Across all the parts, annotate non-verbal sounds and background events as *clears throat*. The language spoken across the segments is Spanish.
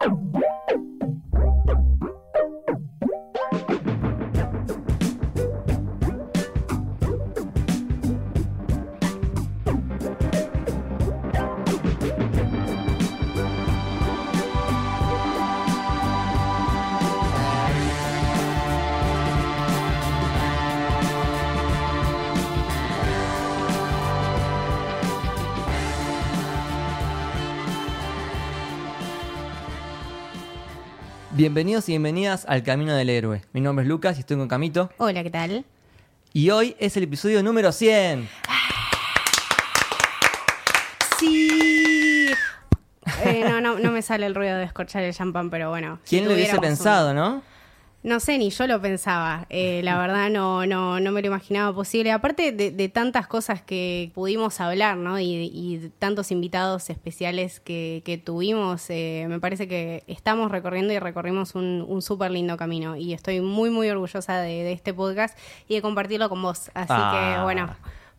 Oh. Bienvenidos y bienvenidas al Camino del Héroe. Mi nombre es Lucas y estoy con Camito. Hola, ¿qué tal? Y hoy es el episodio número 100. Sí. Eh, no, no, no me sale el ruido de escorchar el champán, pero bueno. si ¿Quién lo hubiese pensado, un- no? No sé, ni yo lo pensaba. Eh, la *laughs* verdad no, no, no me lo imaginaba posible. Aparte de, de tantas cosas que pudimos hablar, ¿no? Y, y tantos invitados especiales que, que tuvimos, eh, me parece que estamos recorriendo y recorrimos un, un súper lindo camino. Y estoy muy, muy orgullosa de, de este podcast y de compartirlo con vos. Así Ah. que, bueno,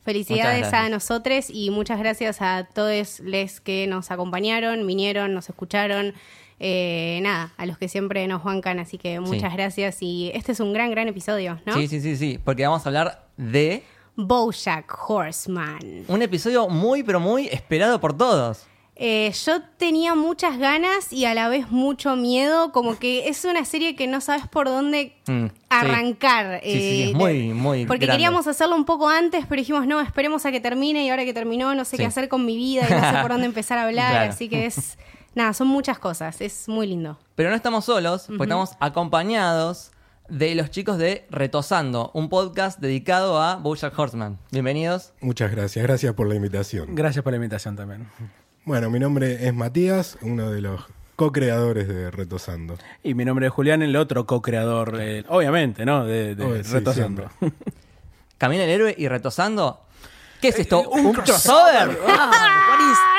felicidades a nosotros y muchas gracias a todos les que nos acompañaron, vinieron, nos escucharon. Eh, nada, a los que siempre nos bancan, así que muchas Sí. gracias. Y este es un gran, gran episodio, ¿no? Sí, sí, sí, sí. Porque vamos a hablar de Bojack Horseman. un episodio muy, pero muy esperado por todos. Eh, yo tenía muchas ganas y a la vez mucho miedo, como que es una serie que no sabes por dónde Mm, arrancar. Sí, sí, sí, eh, es muy, muy Porque grande. queríamos hacerlo un poco antes, pero dijimos, no, esperemos a que termine y ahora que terminó no sé qué hacer con mi vida y no sé por dónde empezar a hablar, *laughs* Claro. así que es, *laughs* nada, son muchas cosas, es muy lindo. Pero no estamos solos, porque estamos acompañados de los chicos de Retosando, un podcast dedicado a Bojack Horseman. Bienvenidos. Muchas gracias, gracias por la invitación. Gracias por la invitación también. Bueno, mi nombre es Matías, uno de los co-creadores de Retosando. Y mi nombre es Julián, el otro co-creador, eh, obviamente, ¿no? De, de Obvio, sí, Retosando. Camino el héroe y Retosando. ¿Qué es esto? Eh, un ¿Un crossover?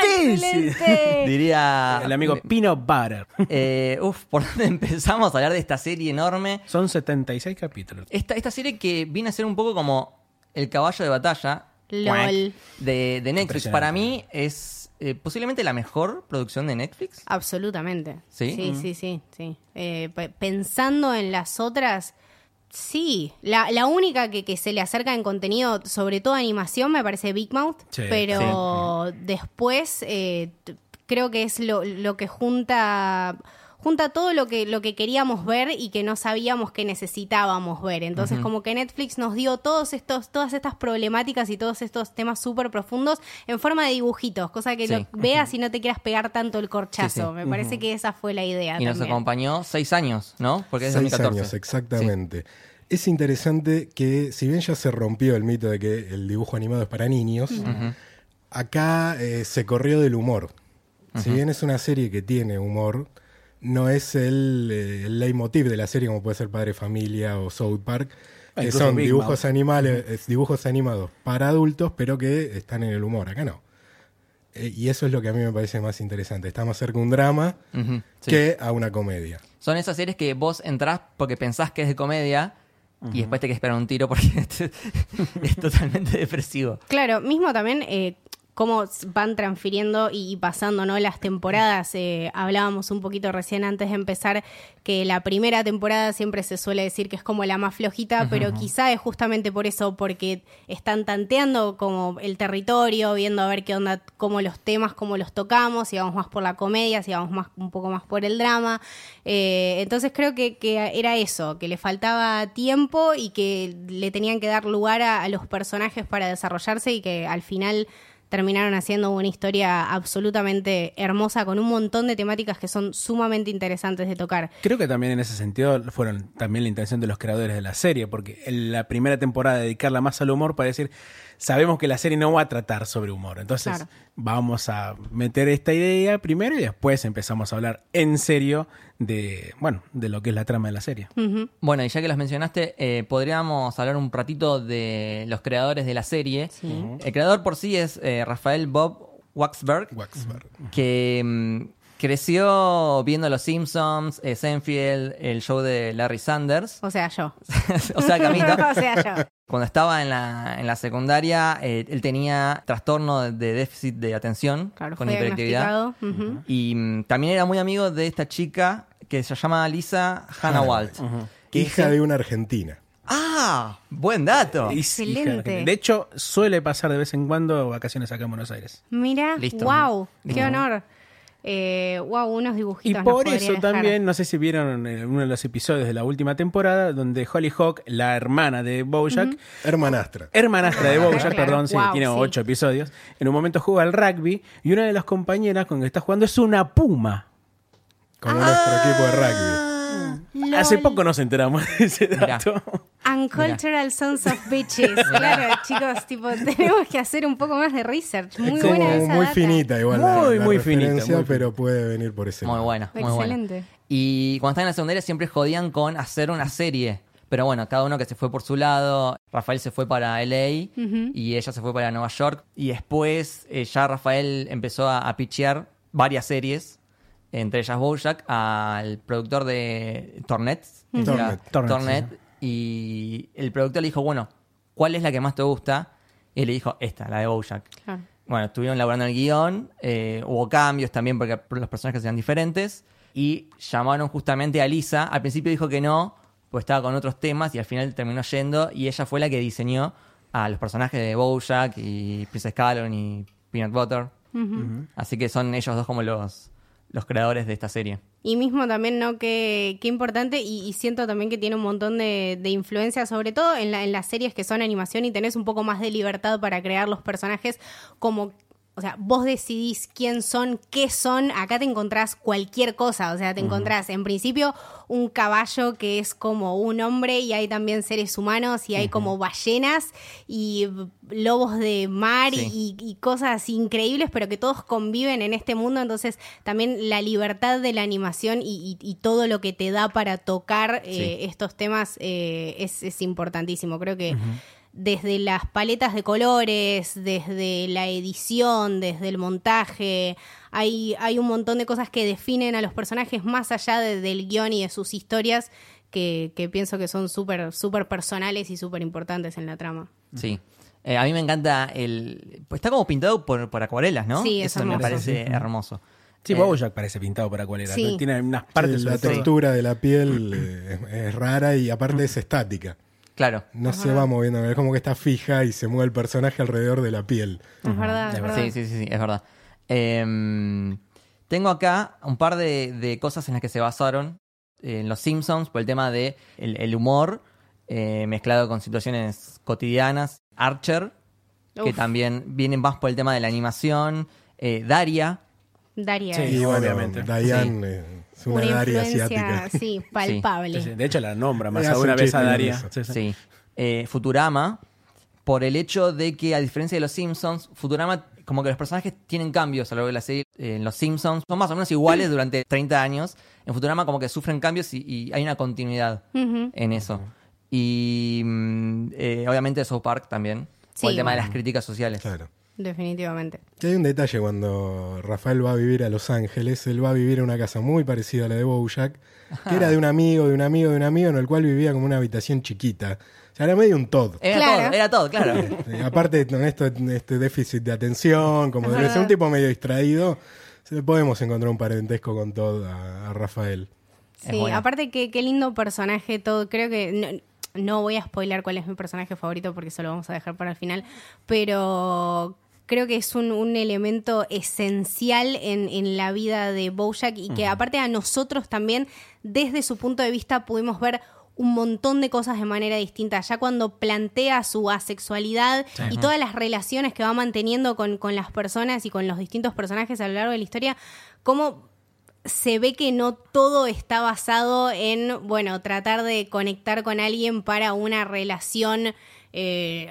¡Excelente! Diría. el amigo Peanut Butter. Eh, uf, ¿por dónde *laughs* empezamos a hablar de esta serie enorme? Son 76 capítulos. Esta, esta serie que viene a ser un poco como el caballo de batalla LOL. de, de Netflix. Para mí es eh, posiblemente la mejor producción de Netflix. Absolutamente. ¿Sí? Sí, sí, sí. sí. Eh, pe- pensando en las otras, sí. La, la única que, que se le acerca en contenido, sobre todo animación, me parece Big Mouth. Sí, pero después eh, creo que es lo, lo que junta junta todo lo que lo que queríamos ver y que no sabíamos que necesitábamos ver. Entonces, como que Netflix nos dio todos estos todas estas problemáticas y todos estos temas súper profundos en forma de dibujitos, cosa que Sí. lo veas y no te quieras pegar tanto el corchazo. Sí, sí. Me parece que esa fue la idea Y nos acompañó seis años, ¿no? Porque es Seis 2014. años, exactamente. Es interesante que, si bien ya se rompió el mito de que el dibujo animado es para niños, acá eh, se corrió del humor. Si bien es una serie que tiene humor, no es el, eh, el leitmotiv de la serie como puede ser Padre Familia o South Park, Ah, que incluso son Big dibujos, Mouth. animales, es dibujos animados para adultos, pero que están en el humor. Acá no. Eh, y eso es lo que a mí me parece más interesante. Está más cerca a un drama sí. que a una comedia. Son esas series que vos entrás porque pensás que es de comedia y después te quedas esperar un tiro porque *laughs* es totalmente depresivo. Claro, mismo también eh, cómo van transfiriendo y pasando ¿no? las temporadas. Eh, hablábamos un poquito recién antes de empezar que la primera temporada siempre se suele decir que es como la más flojita, pero quizá es justamente por eso, porque están tanteando como el territorio, viendo a ver qué onda, cómo los temas, cómo los tocamos, si vamos más por la comedia, si vamos más, un poco más por el drama. Eh, entonces creo que, que era eso, que le faltaba tiempo y que le tenían que dar lugar a, a los personajes para desarrollarse y que al final terminaron haciendo una historia absolutamente hermosa con un montón de temáticas que son sumamente interesantes de tocar. Creo que también en ese sentido fueron también la intención de los creadores de la serie, porque en la primera temporada dedicarla más al humor para decir, sabemos que la serie no va a tratar sobre humor, entonces Claro. vamos a meter esta idea primero y después empezamos a hablar en serio de, bueno, de lo que es la trama de la serie. Bueno, y ya que los mencionaste, eh, podríamos hablar un ratito de los creadores de la serie. El creador por sí es eh, Rafael Bob Waxberg, Waxberg. que mm, creció viendo Los Simpsons, eh, Seinfeld, el show de Larry Sanders. O sea, yo. *laughs* o sea, Camito. *laughs* o sea, yo. Cuando estaba en la, en la secundaria, eh, él tenía trastorno de, déficit de atención Claro, con hiperactividad. Y mm, también era muy amigo de esta chica que se llama Lisa Hannah Walt. Hija de una argentina. ¡Ah! ¡Buen dato! Excelente. De hecho, suele pasar de vez en cuando vacaciones acá en Buenos Aires. Mira, Listo. wow, qué honor. Eh, wow, unos Y dibujitos. nos por eso dejar. también, no sé si vieron uno de los episodios de la última temporada, donde Holly Hawk, la hermana de Bojack, Hermanastra. hermanastra de Ah, Bojack, claro. perdón, sí, Wow, tiene sí. ocho episodios, en un momento juega al rugby y una de las compañeras con que está jugando es una puma. Como nuestro equipo de rugby. Ah, Hace poco nos enteramos de ese Mirá. Uncultural Sons of Bitches. claro, chicos, tipo, *laughs* tenemos que hacer un poco más de research. Muy como buena esa muy data. finita igual la- Muy, la muy finita, muy pero puede venir por ese Muy lado. buena, muy buena. Excelente. Y cuando estaban en la secundaria siempre jodían con hacer una serie. Pero bueno, cada uno que se fue por su lado. Rafael se fue para LA y ella se fue para Nueva York. Y después eh, ya Rafael empezó a, a pitchear varias series, entre ellas Bojack, al productor de Tornet. Tornet. Tornet, Tornet, sí, Y el productor le dijo, bueno, ¿cuál es la que más te gusta? Y él le dijo, esta, la de Bojack. Claro. Bueno, estuvieron elaborando el guion, eh, hubo cambios también porque los personajes eran diferentes y llamaron justamente a Lisa. Al principio dijo que no, pues estaba con otros temas y al final terminó yendo y ella fue la que diseñó a los personajes de Bojack y Princess Calon y Peanut Butter. Así que son ellos dos como los, los creadores de esta serie. Y mismo también, ¿no? Qué, qué importante y, y siento también que tiene un montón de, de influencia, sobre todo en, la- en las series que son animación y tenés un poco más de libertad para crear los personajes como... O sea, vos decidís quién son, qué son. Acá te encontrás cualquier cosa. O sea, te encontrás en principio un caballo que es como un hombre y hay también seres humanos y hay como ballenas y lobos de mar Sí. y, y cosas increíbles, pero que todos conviven en este mundo. Entonces, también la libertad de la animación y, y- y todo lo que te da para tocar eh, Sí. estos temas eh, es, es importantísimo. Creo que desde las paletas de colores, desde la edición, desde el montaje, hay, hay un montón de cosas que definen a los personajes más allá de- del guion y de sus historias. Que, que pienso que son súper súper personales y súper importantes en la trama. Sí. Eh, a mí me encanta el... Pues está como pintado por, por acuarelas, ¿no? Sí, es Eso me parece hermoso. Sí, Eh, Bojack parece pintado para cuál era. Sí. Tiene unas Sí, partes la sobre todo. textura de la piel eh, es, es rara y aparte es estática. Claro. No se va moviendo, es como que está fija y se mueve el personaje alrededor de la piel. Es verdad, es verdad. Sí, sí, sí, sí, es verdad. Em, tengo acá un par de, de cosas en las que se basaron en Los Simpsons por el tema de el, el humor eh, mezclado con situaciones cotidianas. Archer, que también vienen más por el tema de la animación. Eh, Daria, Daria Sí, es Y bueno, obviamente. Diane eh, es una, una Daria influencia, asiática. sí, *laughs* palpable. Sí. De hecho, la nombra más alguna un vez a Daria. Sí. Eh, Futurama, por el hecho de que, a diferencia de Los Simpsons, Futurama, como que los personajes tienen cambios a lo largo de la serie. Eh, En Los Simpsons son más o menos iguales durante 30 años. En Futurama, como que sufren cambios y, y hay una continuidad en eso. Y mm, eh, obviamente South Park también, Sí, por el tema de las críticas sociales. Claro. Definitivamente. Y hay un detalle cuando Rafael va a vivir a Los Ángeles, él va a vivir en una casa muy parecida a la de Bojack, que era de un amigo, de un amigo, de un amigo, en el cual vivía como una habitación chiquita. O sea, era medio un Todd. Era Claro. todo, era todo, claro. Eh, aparte con esto, este déficit de atención, como debe ser un tipo medio distraído, podemos encontrar un parentesco con Todd a, a Rafael. Sí, aparte que qué lindo personaje todo. Creo que no, no voy a spoiler cuál es mi personaje favorito porque eso lo vamos a dejar para el final, pero creo que es un, un elemento esencial en, en la vida de Bojack y que aparte a nosotros también, desde su punto de vista, pudimos ver un montón de cosas de manera distinta. Ya cuando plantea su asexualidad y todas las relaciones que va manteniendo con, con las personas y con los distintos personajes a lo largo de la historia, cómo se ve que no todo está basado en, bueno, tratar de conectar con alguien para una relación eh,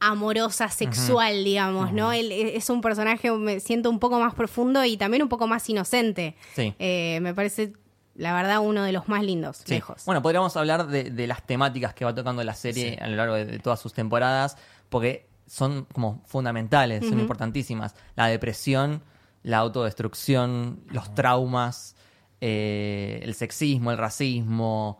amorosa, sexual, digamos, ¿no? Él e- es un personaje, me siento un poco más profundo y también un poco más inocente. Sí. Eh, me parece, la verdad, uno de los más lindos, Sí. lejos. Bueno, podríamos hablar de, de las temáticas que va tocando la serie a lo largo de, de todas sus temporadas, porque son como fundamentales, son importantísimas. La depresión la autodestrucción, los traumas, eh, el sexismo, el racismo,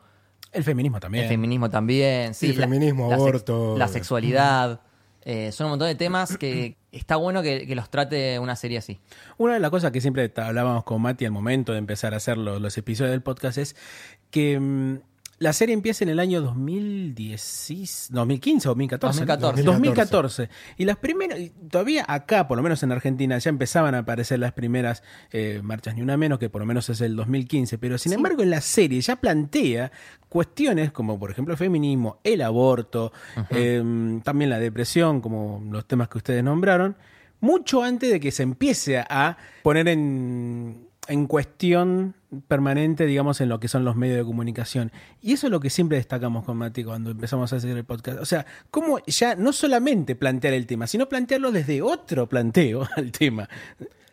El feminismo también. el feminismo también. Sí, Sí, feminismo, aborto. la sexualidad. Eh, son un montón de temas que *clears throat* está bueno que, los trate una serie así. Una de las cosas que siempre hablábamos con Mati al momento de empezar a hacer lo- los episodios del podcast es que mm, la serie empieza en el año 2010, 2015 o 2014. 2014. 2014. Y las primeras, todavía acá, por lo menos en Argentina, ya empezaban a aparecer las primeras eh, marchas, ni una menos, que por lo menos es el 2015. Pero sin embargo, en la serie ya plantea cuestiones como, por ejemplo, el feminismo, el aborto, eh, también la depresión, como los temas que ustedes nombraron mucho antes de que se empiece a poner en, en cuestión permanente, digamos, en lo que son los medios de comunicación. Y eso es lo que siempre destacamos con Mati cuando empezamos a hacer el podcast. O sea, cómo ya no solamente plantear el tema, sino plantearlo desde otro planteo *laughs* al tema.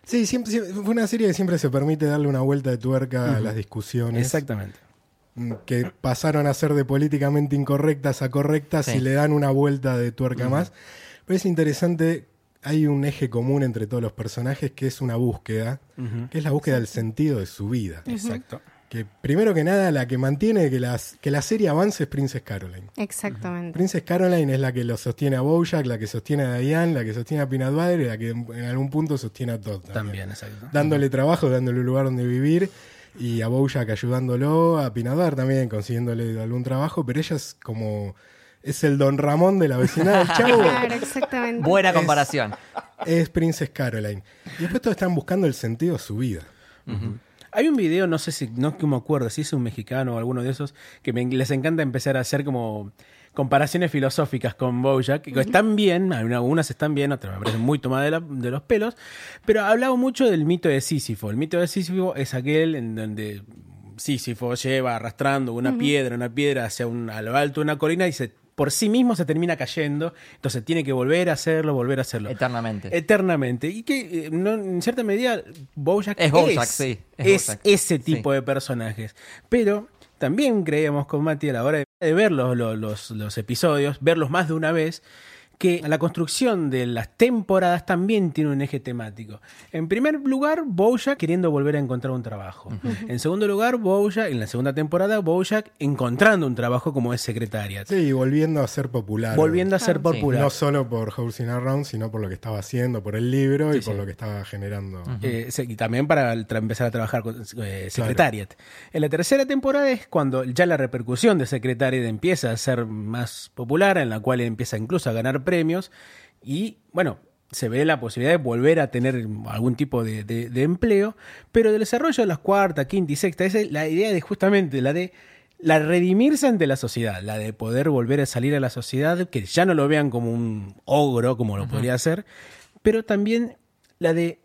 Sí, siempre, siempre- fue una serie que siempre se permite darle una vuelta de tuerca a las discusiones. Exactamente. mm, Que pasaron a ser de políticamente incorrectas a correctas Sí. y le dan una vuelta de tuerca más. Pero es interesante, hay un eje común entre todos los personajes que es una búsqueda, que es la búsqueda del sentido de su vida. Exacto. Que primero que nada, la que mantiene que, las, que la serie avance es Princess Caroline. Exactamente. Princess Caroline es la que lo sostiene a Bojack, la que sostiene a Diane, la que sostiene a Peanut Butter y la que en algún punto sostiene a Todd. También, exacto. Dándole trabajo, dándole un lugar donde vivir y a Bojack ayudándolo, a Butter también consiguiéndole algún trabajo, pero ella es como... Es el Don Ramón de la vecindad del *laughs* Chavo. Claro, exactamente. Buena Es- comparación. es Princess Caroline. Y después todos están buscando el sentido de su vida. Hay un video, no sé si, no que me acuerdo, si es un mexicano o alguno de esos, que me- les encanta empezar a hacer como comparaciones filosóficas con Bojack, que están bien, algunas están bien, otras me parecen muy tomadas de, la- de los pelos, pero ha hablado mucho del mito de Sísifo. El mito de Sísifo es aquel en donde Sísifo lleva arrastrando una piedra, una piedra hacia un, a lo alto de una colina y se, por sí mismo se termina cayendo, entonces tiene que volver a hacerlo, volver a hacerlo. Eternamente. Eternamente. Y que eh, no, en cierta medida Bojack Es Bojack, sí, es Es, Bojack. ese tipo Sí. de personajes. Pero también creíamos con Mati a la hora de ver los, los, los- los episodios, verlos más de una vez, que la construcción de las temporadas también tiene un eje temático. En primer lugar, Bojack queriendo volver a encontrar un trabajo. En segundo lugar, Bojack, en la segunda temporada, Bojack encontrando un trabajo como es secretaria. Sí, y volviendo a ser popular. Volviendo a ser. Sí. popular. No solo por Housing Around, sino por lo que estaba haciendo, por el libro y Sí, por lo que estaba generando. Eh, y también para empezar a trabajar con eh, Secretariat. En la tercera temporada es cuando ya la repercusión de Secretariat empieza a ser más popular, en la cual empieza incluso a ganar premios y bueno, se ve la posibilidad de volver a tener algún tipo de, de- de empleo, pero del desarrollo de las cuarta, quinta y sexta, esa es la idea de justamente la de la redimirse ante la sociedad, la de poder volver a salir a la sociedad, que ya no lo vean como un ogro, como lo podría ser, pero también la de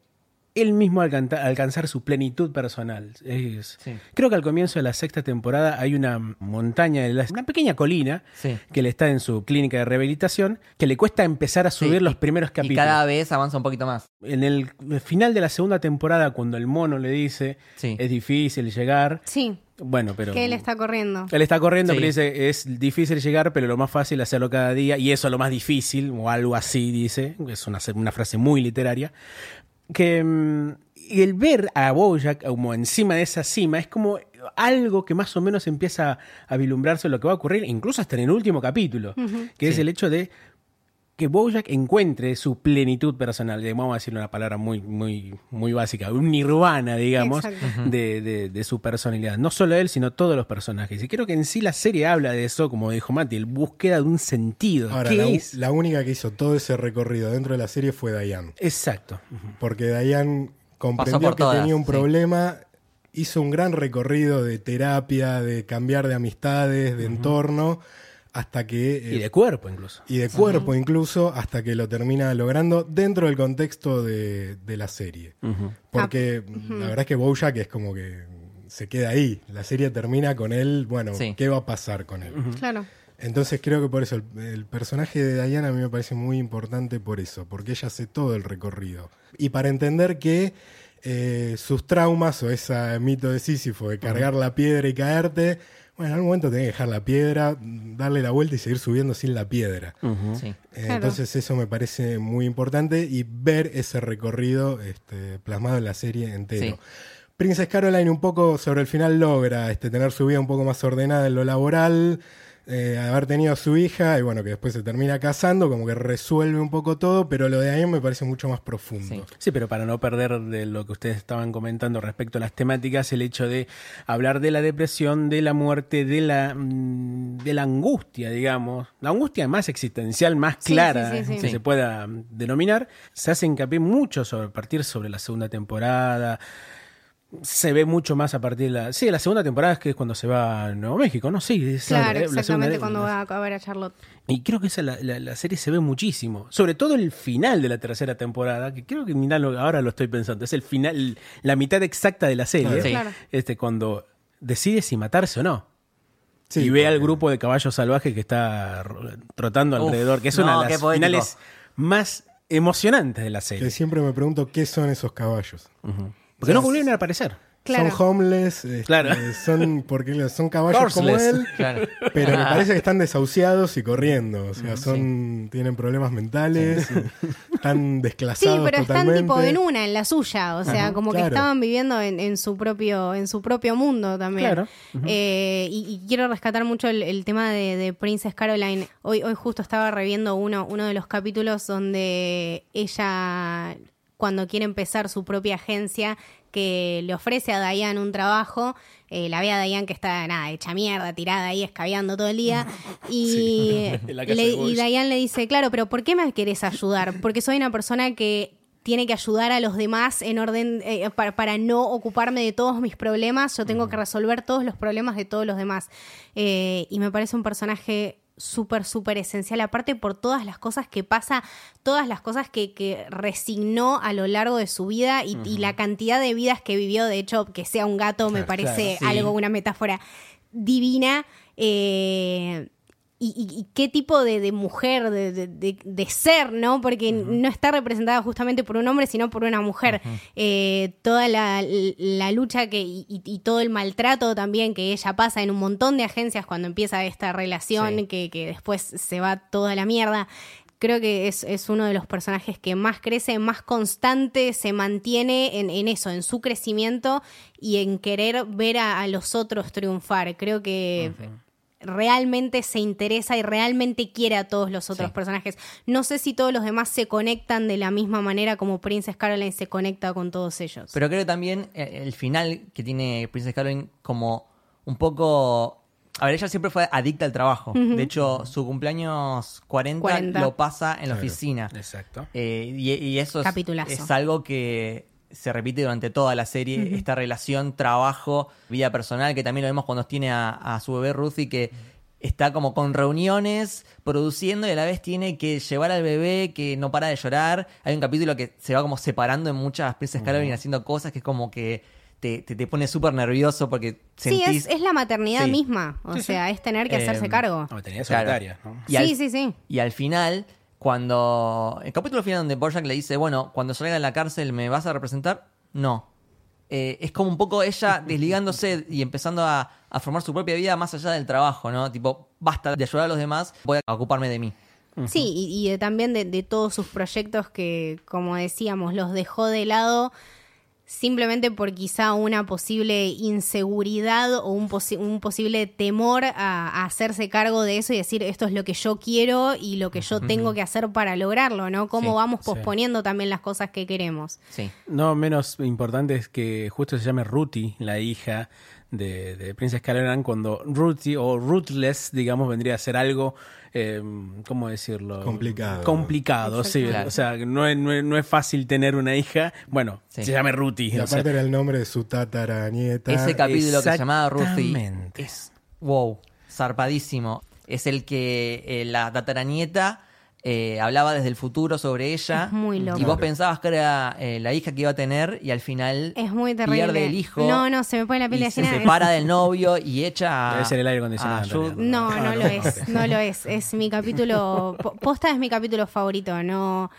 él mismo alcanzar su plenitud personal. Es- Sí. Creo que al comienzo de la sexta temporada hay una montaña, una pequeña colina Sí. que le está en su clínica de rehabilitación, que le cuesta empezar a subir Sí, los y- primeros Y capítulos. cada vez avanza un poquito más. En el final de la segunda temporada, cuando el mono le dice Sí. es difícil llegar, Sí, bueno, pero... que él está corriendo. Él está corriendo, Sí. pero dice, es difícil llegar, pero lo más fácil es hacerlo cada día, y eso es lo más difícil, o algo así dice, es una, una frase muy literaria, que mm, y el ver a Bojack como encima de esa cima es como algo que más o menos empieza a vislumbrarse lo que va a ocurrir, incluso hasta en el último capítulo, que es el hecho de que Bojack encuentre su plenitud personal, vamos a decirle una palabra muy, muy, muy básica, un nirvana, digamos, de, de- de su personalidad. No solo él, sino todos los personajes. Y creo que en sí la serie habla de eso, como dijo Mati, el búsqueda de un sentido. Ahora, ¿Qué la, es? la única que hizo todo ese recorrido dentro de la serie fue Diane. Exacto. Porque Diane comprendió por que todas, tenía un sí. problema, hizo un gran recorrido de terapia, de cambiar de amistades, de entorno, hasta que... eh, Y de cuerpo incluso. y de cuerpo incluso, hasta que lo termina logrando dentro del contexto de, de la serie. Porque la verdad es que Bojack es como que se queda ahí. La serie termina con él, bueno, Sí. ¿qué va a pasar con él? Claro. Entonces creo que por eso el, el personaje de Diana a mí me parece muy importante por eso, porque ella hace todo el recorrido. Y para entender que eh, sus traumas o ese mito de Sísifo de cargar la piedra y caerte, Bueno, en algún momento tenés que dejar la piedra, darle la vuelta y seguir subiendo sin la piedra. Sí. Eh, Claro. Entonces eso me parece muy importante y ver ese recorrido este, plasmado en la serie entero. Sí. Princess Caroline un poco sobre el final logra este, tener su vida un poco más ordenada en lo laboral, eh, haber tenido a su hija y bueno, que después se termina casando, como que resuelve un poco todo, pero lo de ahí me parece mucho más profundo. Sí. Sí, pero para no perder de lo que ustedes estaban comentando respecto a las temáticas, el hecho de hablar de la depresión, de la muerte, de la, mm, de la angustia, digamos, la angustia más existencial, más Sí, clara sí, sí, sí. que Sí. se pueda denominar, se hace hincapié mucho sobre a partir sobre la segunda temporada. Se ve mucho más a partir de la. Sí, la segunda temporada es que es cuando se va a Nuevo México, ¿no? Sí, es la- Claro, la exactamente cuando va a ver a Charlotte. y creo que esa la, la- la serie se ve muchísimo. Sobre todo el final de la tercera temporada, que creo que mirá, ahora lo estoy pensando. Es el final, la mitad exacta de la serie. Sí. Claro. Este, cuando decide si matarse o no. Sí, y ve al grupo de caballos salvajes que está ro- trotando Uf, alrededor, que es no, una de las finales más emocionantes de la Que serie. siempre me pregunto qué son esos caballos. Porque no volvieron a aparecer. Claro. Son homeless, este, Claro. son porque son caballos como él, Claro. pero me parece que están desahuciados y corriendo. O sea, son tienen problemas mentales, están Sí, desclasados pero están tipo en una, en la suya, o sea, Ajá, como que estaban viviendo en, en su propio, en su propio mundo también. Claro. Eh, y, y quiero rescatar mucho el, el tema de, de Princess Caroline. Hoy, hoy justo estaba reviendo uno, uno de los capítulos donde ella, cuando quiere empezar su propia agencia, que le ofrece a Diane un trabajo, eh, la ve a Diane que está nada, hecha mierda, tirada ahí, escabeando todo el día, *laughs* y, *laughs* casa le- y. Diane le dice, claro, pero ¿por qué me querés ayudar? Porque soy una persona que tiene que ayudar a los demás en orden eh, para, para no ocuparme de todos mis problemas. Yo tengo que resolver todos los problemas de todos los demás. Eh, y me parece un personaje súper, súper esencial, aparte por todas las cosas que pasa, todas las cosas que, que resignó a lo largo de su vida y, y la cantidad de vidas que vivió, de hecho, que sea un gato me parece claro, sí. algo, una metáfora divina. Eh, y, y- y qué tipo de, de mujer, de, de- de- de ser, ¿no? Porque no está representada justamente por un hombre, sino por una mujer. Eh, toda la, la lucha que, y, y- todo el maltrato también que ella pasa en un montón de agencias cuando empieza esta relación, Sí. que, que después se va toda la mierda. Creo que es, es uno de los personajes que más crece, más constante, se mantiene en, en eso, en su crecimiento y en querer ver a, a los otros triunfar. Creo que realmente se interesa y realmente quiere a todos los otros Sí. personajes. No sé si todos los demás se conectan de la misma manera como Princess Caroline se conecta con todos ellos. Pero creo también eh, el final que tiene Princess Caroline como un poco... A ver, ella siempre fue adicta al trabajo. De hecho, su cumpleaños 40, 40. lo pasa en la Claro. oficina. Exacto. Eh, y, y eso es algo que se repite durante toda la serie, esta relación trabajo, vida personal, que también lo vemos cuando tiene a, a su bebé Ruthie, que está como con reuniones, produciendo y a la vez tiene que llevar al bebé que no para de llorar. Hay un capítulo que se va como separando en muchas Princess Caroline haciendo cosas que es como que te, te, te pone súper nervioso porque Sí, sentís... es, es la maternidad Sí. misma. O sea, es tener que Eh, hacerse cargo. No, Claro. solitaria, ¿no? Y sí, al- sí, sí. Y al final, cuando. El capítulo final donde Bojack le dice, bueno, cuando salga de la cárcel, ¿me vas a representar? No. Eh, es como un poco ella *laughs* desligándose y empezando a, a formar su propia vida más allá del trabajo, ¿no? Tipo, basta de ayudar a los demás, voy a ocuparme de mí. Sí, y, y de- también de, de todos sus proyectos que, como decíamos, los dejó de lado simplemente por quizá una posible inseguridad o un, posi- un posible temor a, a hacerse cargo de eso y decir esto es lo que yo quiero y lo que yo tengo que hacer para lograrlo, ¿no? Cómo Sí, vamos sí. posponiendo también las cosas que queremos. Sí. No menos importante es que justo se llame Ruthie, la hija de, de Princess Caroline, cuando Ruthie o Ruthless, digamos, vendría a ser algo, eh, ¿cómo decirlo? Complicado. Complicado, sí. Claro. O sea, no es, no, es, no es fácil tener una hija. Bueno, Sí. se llame Ruthie. Y o sea, aparte era el nombre de su tataranieta. Ese capítulo que se llamaba Ruthie exactamente. es, wow, zarpadísimo. Es el que eh, la tataranieta eh, hablaba desde el futuro sobre ella. Es muy loco. Y vos pensabas que era eh, la hija que iba a tener y al final Es muy terrible. pierde el hijo. No, no, se me pone la piel de se separa del novio y echa a, *laughs* Debe ser el aire acondicionado. No, Ah, no lo no, es, no lo es. Es mi capítulo, po- posta es mi capítulo favorito, no...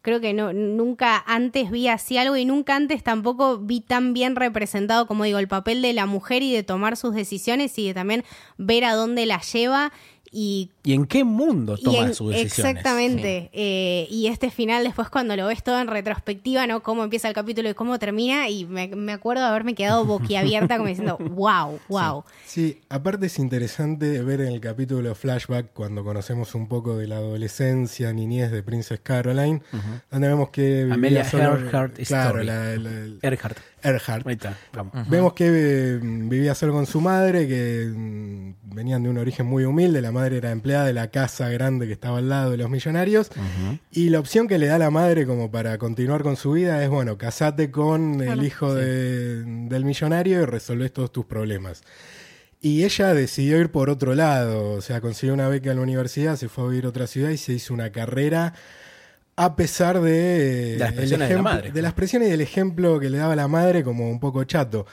creo que no, nunca antes vi así algo y nunca antes tampoco vi tan bien representado, como digo, el papel de la mujer y de tomar sus decisiones y de también ver a dónde la lleva y ¿Y en qué mundo toma en- sus decisiones? Exactamente. Eh, y este final, después cuando lo ves todo en retrospectiva, ¿no? Cómo empieza el capítulo y cómo termina. Y me, me acuerdo de haberme quedado boquiabierta como diciendo, *laughs* wow, wow. Sí, aparte es interesante ver en el capítulo flashback cuando conocemos un poco de la adolescencia, niñez de Princess Caroline, donde vemos que vivía Amelia solo- Earhart claro, la- la- Earhart. Earhart. Ahí está. Vamos. Vemos que eh, vivía solo con su madre, que mm, venían de un origen muy humilde. La madre era empleada de la casa grande que estaba al lado de los millonarios. Y la opción que le da la madre como para continuar con su vida es, bueno, casate con el hijo de- del millonario y resolvés todos tus problemas. Y ella decidió ir por otro lado, o sea, consiguió una beca en la universidad, se fue a vivir a otra ciudad y se hizo una carrera a pesar de, De las presiones de la madre. de las presiones y del ejemplo que le daba la madre como un poco chato.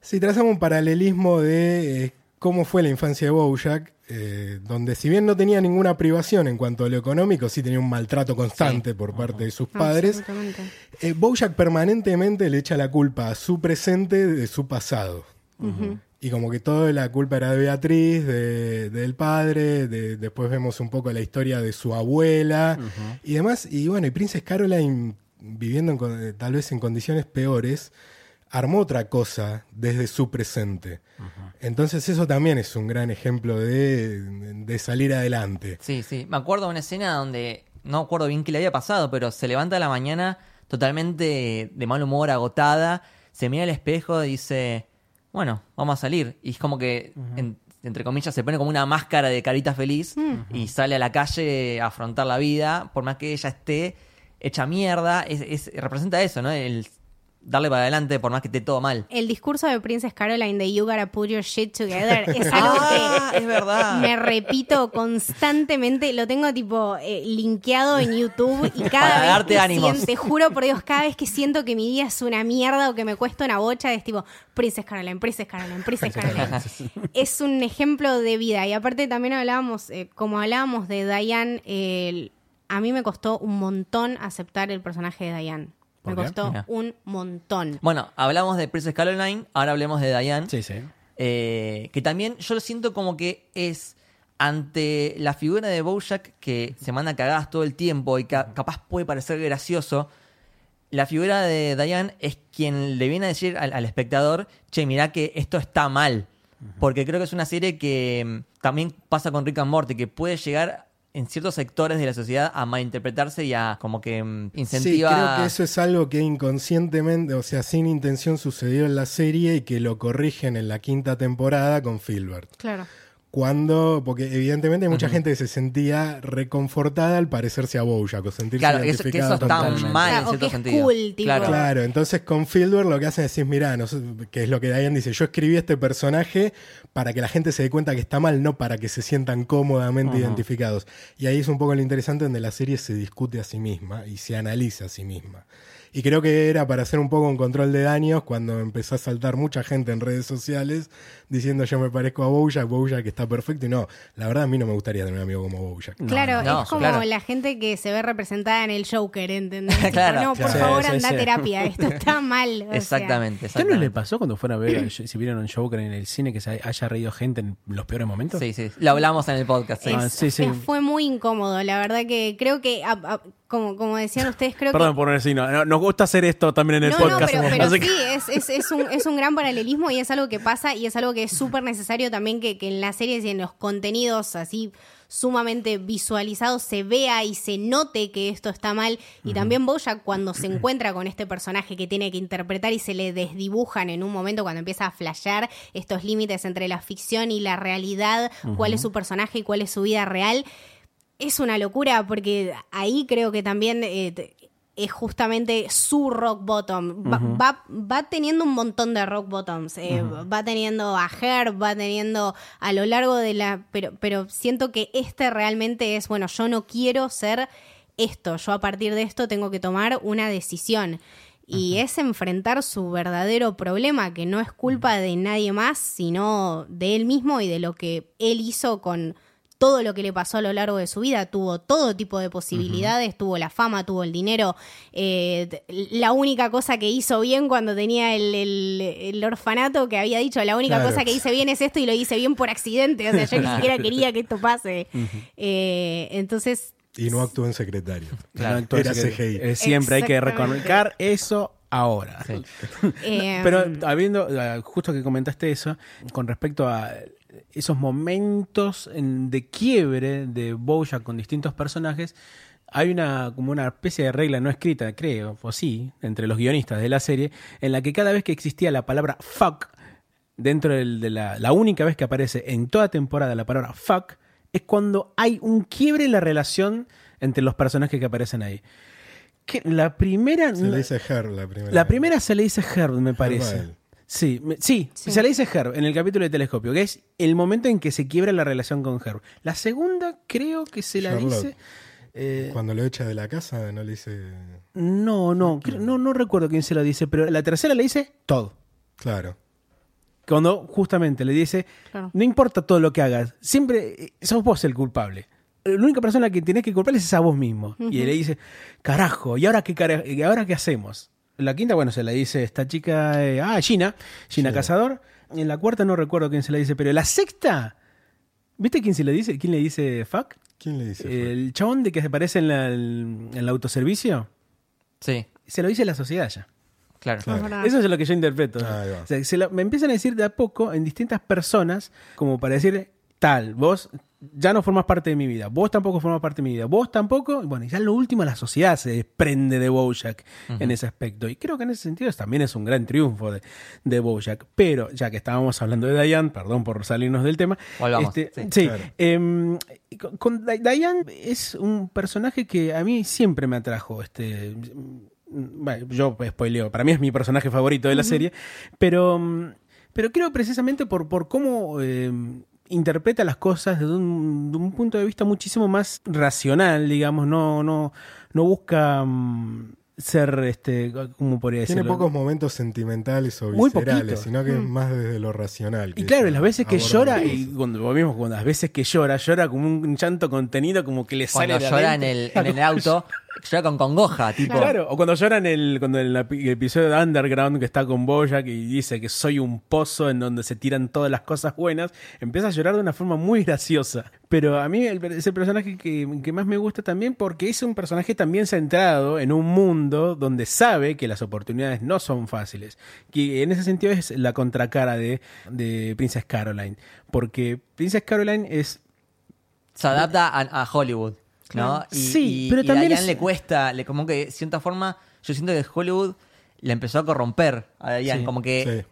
Si trazamos un paralelismo de eh, cómo fue la infancia de Bojack, eh, donde si bien no tenía ninguna privación en cuanto a lo económico, sí tenía un maltrato constante por parte de sus padres, eh, Bojack permanentemente le echa la culpa a su presente de su pasado. Y como que toda la culpa era de Beatriz, de- del padre, de- después vemos un poco la historia de su abuela y demás. Y bueno, y Princess Caroline, viviendo en con- eh, tal vez en condiciones peores, armó otra cosa desde su presente. Entonces eso también es un gran ejemplo de, de salir adelante. Sí, sí. Me acuerdo de una escena donde no me acuerdo bien qué le había pasado, pero se levanta a la mañana totalmente de mal humor, agotada, se mira al espejo y dice, bueno, vamos a salir. Y es como que, en- entre comillas, se pone como una máscara de carita feliz y sale a la calle a afrontar la vida, por más que ella esté hecha mierda, es, es- representa eso, ¿no? El darle para adelante por más que esté todo mal. El discurso de Princess Caroline de You gotta put your shit together *laughs* es algo Ah, que es verdad. me repito constantemente. Lo tengo tipo eh, linkeado en YouTube y cada Para vez darte que ánimos. siento, te juro por Dios, cada vez que siento que mi día es una mierda o que me cuesta una bocha, es tipo Princess Caroline, Princess Caroline, Princess Caroline. es un ejemplo de vida. Y aparte también hablábamos, eh, como hablábamos de Diane, eh, a mí me costó un montón aceptar el personaje de Diane. Me ¿Por qué? costó Mira. un montón. Bueno, hablamos de Princess Caroline, ahora hablemos de Diane. Sí, sí. Eh, que también yo lo siento como que es ante la figura de Bojack que se manda cagadas todo el tiempo y ca- capaz puede parecer gracioso. La figura de Diane es quien le viene a decir al, al espectador, che, mirá que esto está mal. Porque creo que es una serie que mm, también pasa con Rick and Morty, que puede llegar en ciertos sectores de la sociedad a malinterpretarse y a como que mm, incentiva... Sí, creo que eso es algo que inconscientemente, o sea, sin intención sucedió en la serie y que lo corrigen en la quinta temporada con Filbert. Claro. Cuando, porque evidentemente hay mucha gente que se sentía reconfortada al parecerse a Bojack o sentirse Claro, eso, que identificada eso está mal en o cierto que es sentido. cool, tipo. Claro. Claro, entonces con Filbert lo que hacen es decir, mirá, no sé, que es lo que Diane dice, yo escribí este personaje para que la gente se dé cuenta que está mal, no para que se sientan cómodamente identificados. Y ahí es un poco lo interesante donde la serie se discute a sí misma y se analiza a sí misma. Y creo que era para hacer un poco un control de daños cuando empezó a saltar mucha gente en redes sociales diciendo yo me parezco a Bojack, Bojack está perfecto. Y no, la verdad a mí no me gustaría tener un amigo como Bojack. Claro, no, es como claro. la gente que se ve representada en el Joker, ¿entendés? *laughs* Claro, no, por claro. favor, Sí, anda a sí. terapia, esto está *laughs* mal. o sea. Exactamente, ¿Qué no le pasó cuando fueron a ver, si vieron un Joker en el cine, que se haya reído gente en los peores momentos? Sí, sí. Lo hablamos en el podcast. sí. Ah, sí, sí. fue muy incómodo, la verdad que creo que, a- a- como, como decían ustedes, creo Perdón que... por decir, no, no, nos gusta hacer esto también en el no, no, podcast. pero, pero Así sí, es, es, es un, es un gran paralelismo y es algo que pasa y es algo que es súper necesario también que, que en las series y en los contenidos así sumamente visualizados se vea y se note que esto está mal. Y también Bojack cuando se encuentra con este personaje que tiene que interpretar y se le desdibujan en un momento cuando empieza a flashear estos límites entre la ficción y la realidad, cuál es su personaje y cuál es su vida real. Es una locura porque ahí creo que también eh, es justamente su rock bottom. Va, va, va teniendo un montón de rock bottoms. eh, Va teniendo a Her, va teniendo a lo largo de la... Pero, pero siento que este realmente es, bueno, yo no quiero ser esto. Yo a partir de esto tengo que tomar una decisión. Y es enfrentar su verdadero problema, que no es culpa de nadie más, sino de él mismo y de lo que él hizo con todo lo que le pasó a lo largo de su vida, tuvo todo tipo de posibilidades, tuvo la fama, tuvo el dinero. Eh, la única cosa que hizo bien cuando tenía el, el- el orfanato que había dicho, la única Claro. cosa que hice bien es esto y lo hice bien por accidente. O sea, yo ni siquiera quería que esto pase. Eh, entonces, Y no actuó en secretario. *laughs* Claro. No, Era que- CGI. eh, siempre hay que recalcar eso ahora. Sí. *laughs* eh, Pero habiendo, eh, justo que comentaste eso, con respecto a esos momentos en- de quiebre de Bojack con distintos personajes, hay una como una especie de regla no escrita, creo, o sí, entre los guionistas de la serie, en la que cada vez que existía la palabra fuck, dentro del- de la, la única vez que aparece en toda temporada la palabra fuck, es cuando hay un quiebre en la relación entre los personajes que aparecen ahí. Que la primera... Se le dice Her la primera. La primera se le dice Herb, me parece. Herb. Sí, me- sí, Sí. se le dice Herb en el capítulo de Telescopio, que es el momento en que se quiebra la relación con Herb. La segunda creo que se la Charlotte. dice... eh, Cuando lo echa de la casa, no le dice. no, no, creo- no, no recuerdo quién se lo dice, pero la tercera le dice todo. Claro. Cuando justamente le dice, Claro. no importa todo lo que hagas, siempre eh, sos vos el culpable. La única persona que tenés que culpar es a vos mismo. Y le dice, carajo, ¿y ahora qué, cara- y ahora qué hacemos? La quinta, bueno, se la dice esta chica, eh, ah, Gina, Gina Sí. Cazador. En la cuarta no recuerdo quién se la dice, pero la sexta, ¿viste quién se le dice? ¿Quién le dice fuck? ¿Quién le dice? El chabón de que aparece en, la- en el autoservicio, Sí, se lo dice la sociedad ya. claro. Eso es lo que yo interpreto. Ahí va. O sea, se lo- me empiezan a decir de a poco en distintas personas, como para decir, tal, vos ya no formas parte de mi vida, vos tampoco formas parte de mi vida, vos tampoco. y Bueno, ya lo último, la sociedad se desprende de Bojack en ese aspecto. Y creo que en ese sentido también es un gran triunfo de, de Bojack. Pero ya que estábamos hablando de Diane, perdón por salirnos del tema. Volvamos, este, sí. sí, Claro. em, con, con Di- Diane es un personaje que a mí siempre me atrajo. Este, bueno, yo spoileo, para mí es mi personaje favorito de la serie, pero, pero creo precisamente por, por cómo eh, interpreta las cosas desde un, de un punto de vista muchísimo más racional, digamos, no, no, no busca mm, ser, este, ¿cómo podría Tiene decirlo? pocos momentos sentimentales o Muy viscerales, poquito. sino que es más desde lo racional. Y claro, las veces que llora, y cuando vos mismo, cuando las veces que llora, llora como un llanto contenido, como que le Cuando sale de llora en adentro. el, en el auto, *laughs* llora con congoja, tipo. Claro, o cuando llora en el, cuando en la- el episodio de Underground que está con Bojack y dice que soy un pozo en donde se tiran todas las cosas buenas, empieza a llorar de una forma muy graciosa. Pero a mí el- es el personaje que, que más me gusta también porque es un personaje también centrado en un mundo donde sabe que las oportunidades no son fáciles. Que en ese sentido es la contracara de, de Princess Caroline. Porque Princess Caroline es Se adapta a, a Hollywood, ¿no? Y, Sí, y- pero y también Diane es- le cuesta, le, como que de cierta forma, yo siento que Hollywood le empezó a corromper a Diane, Sí, como que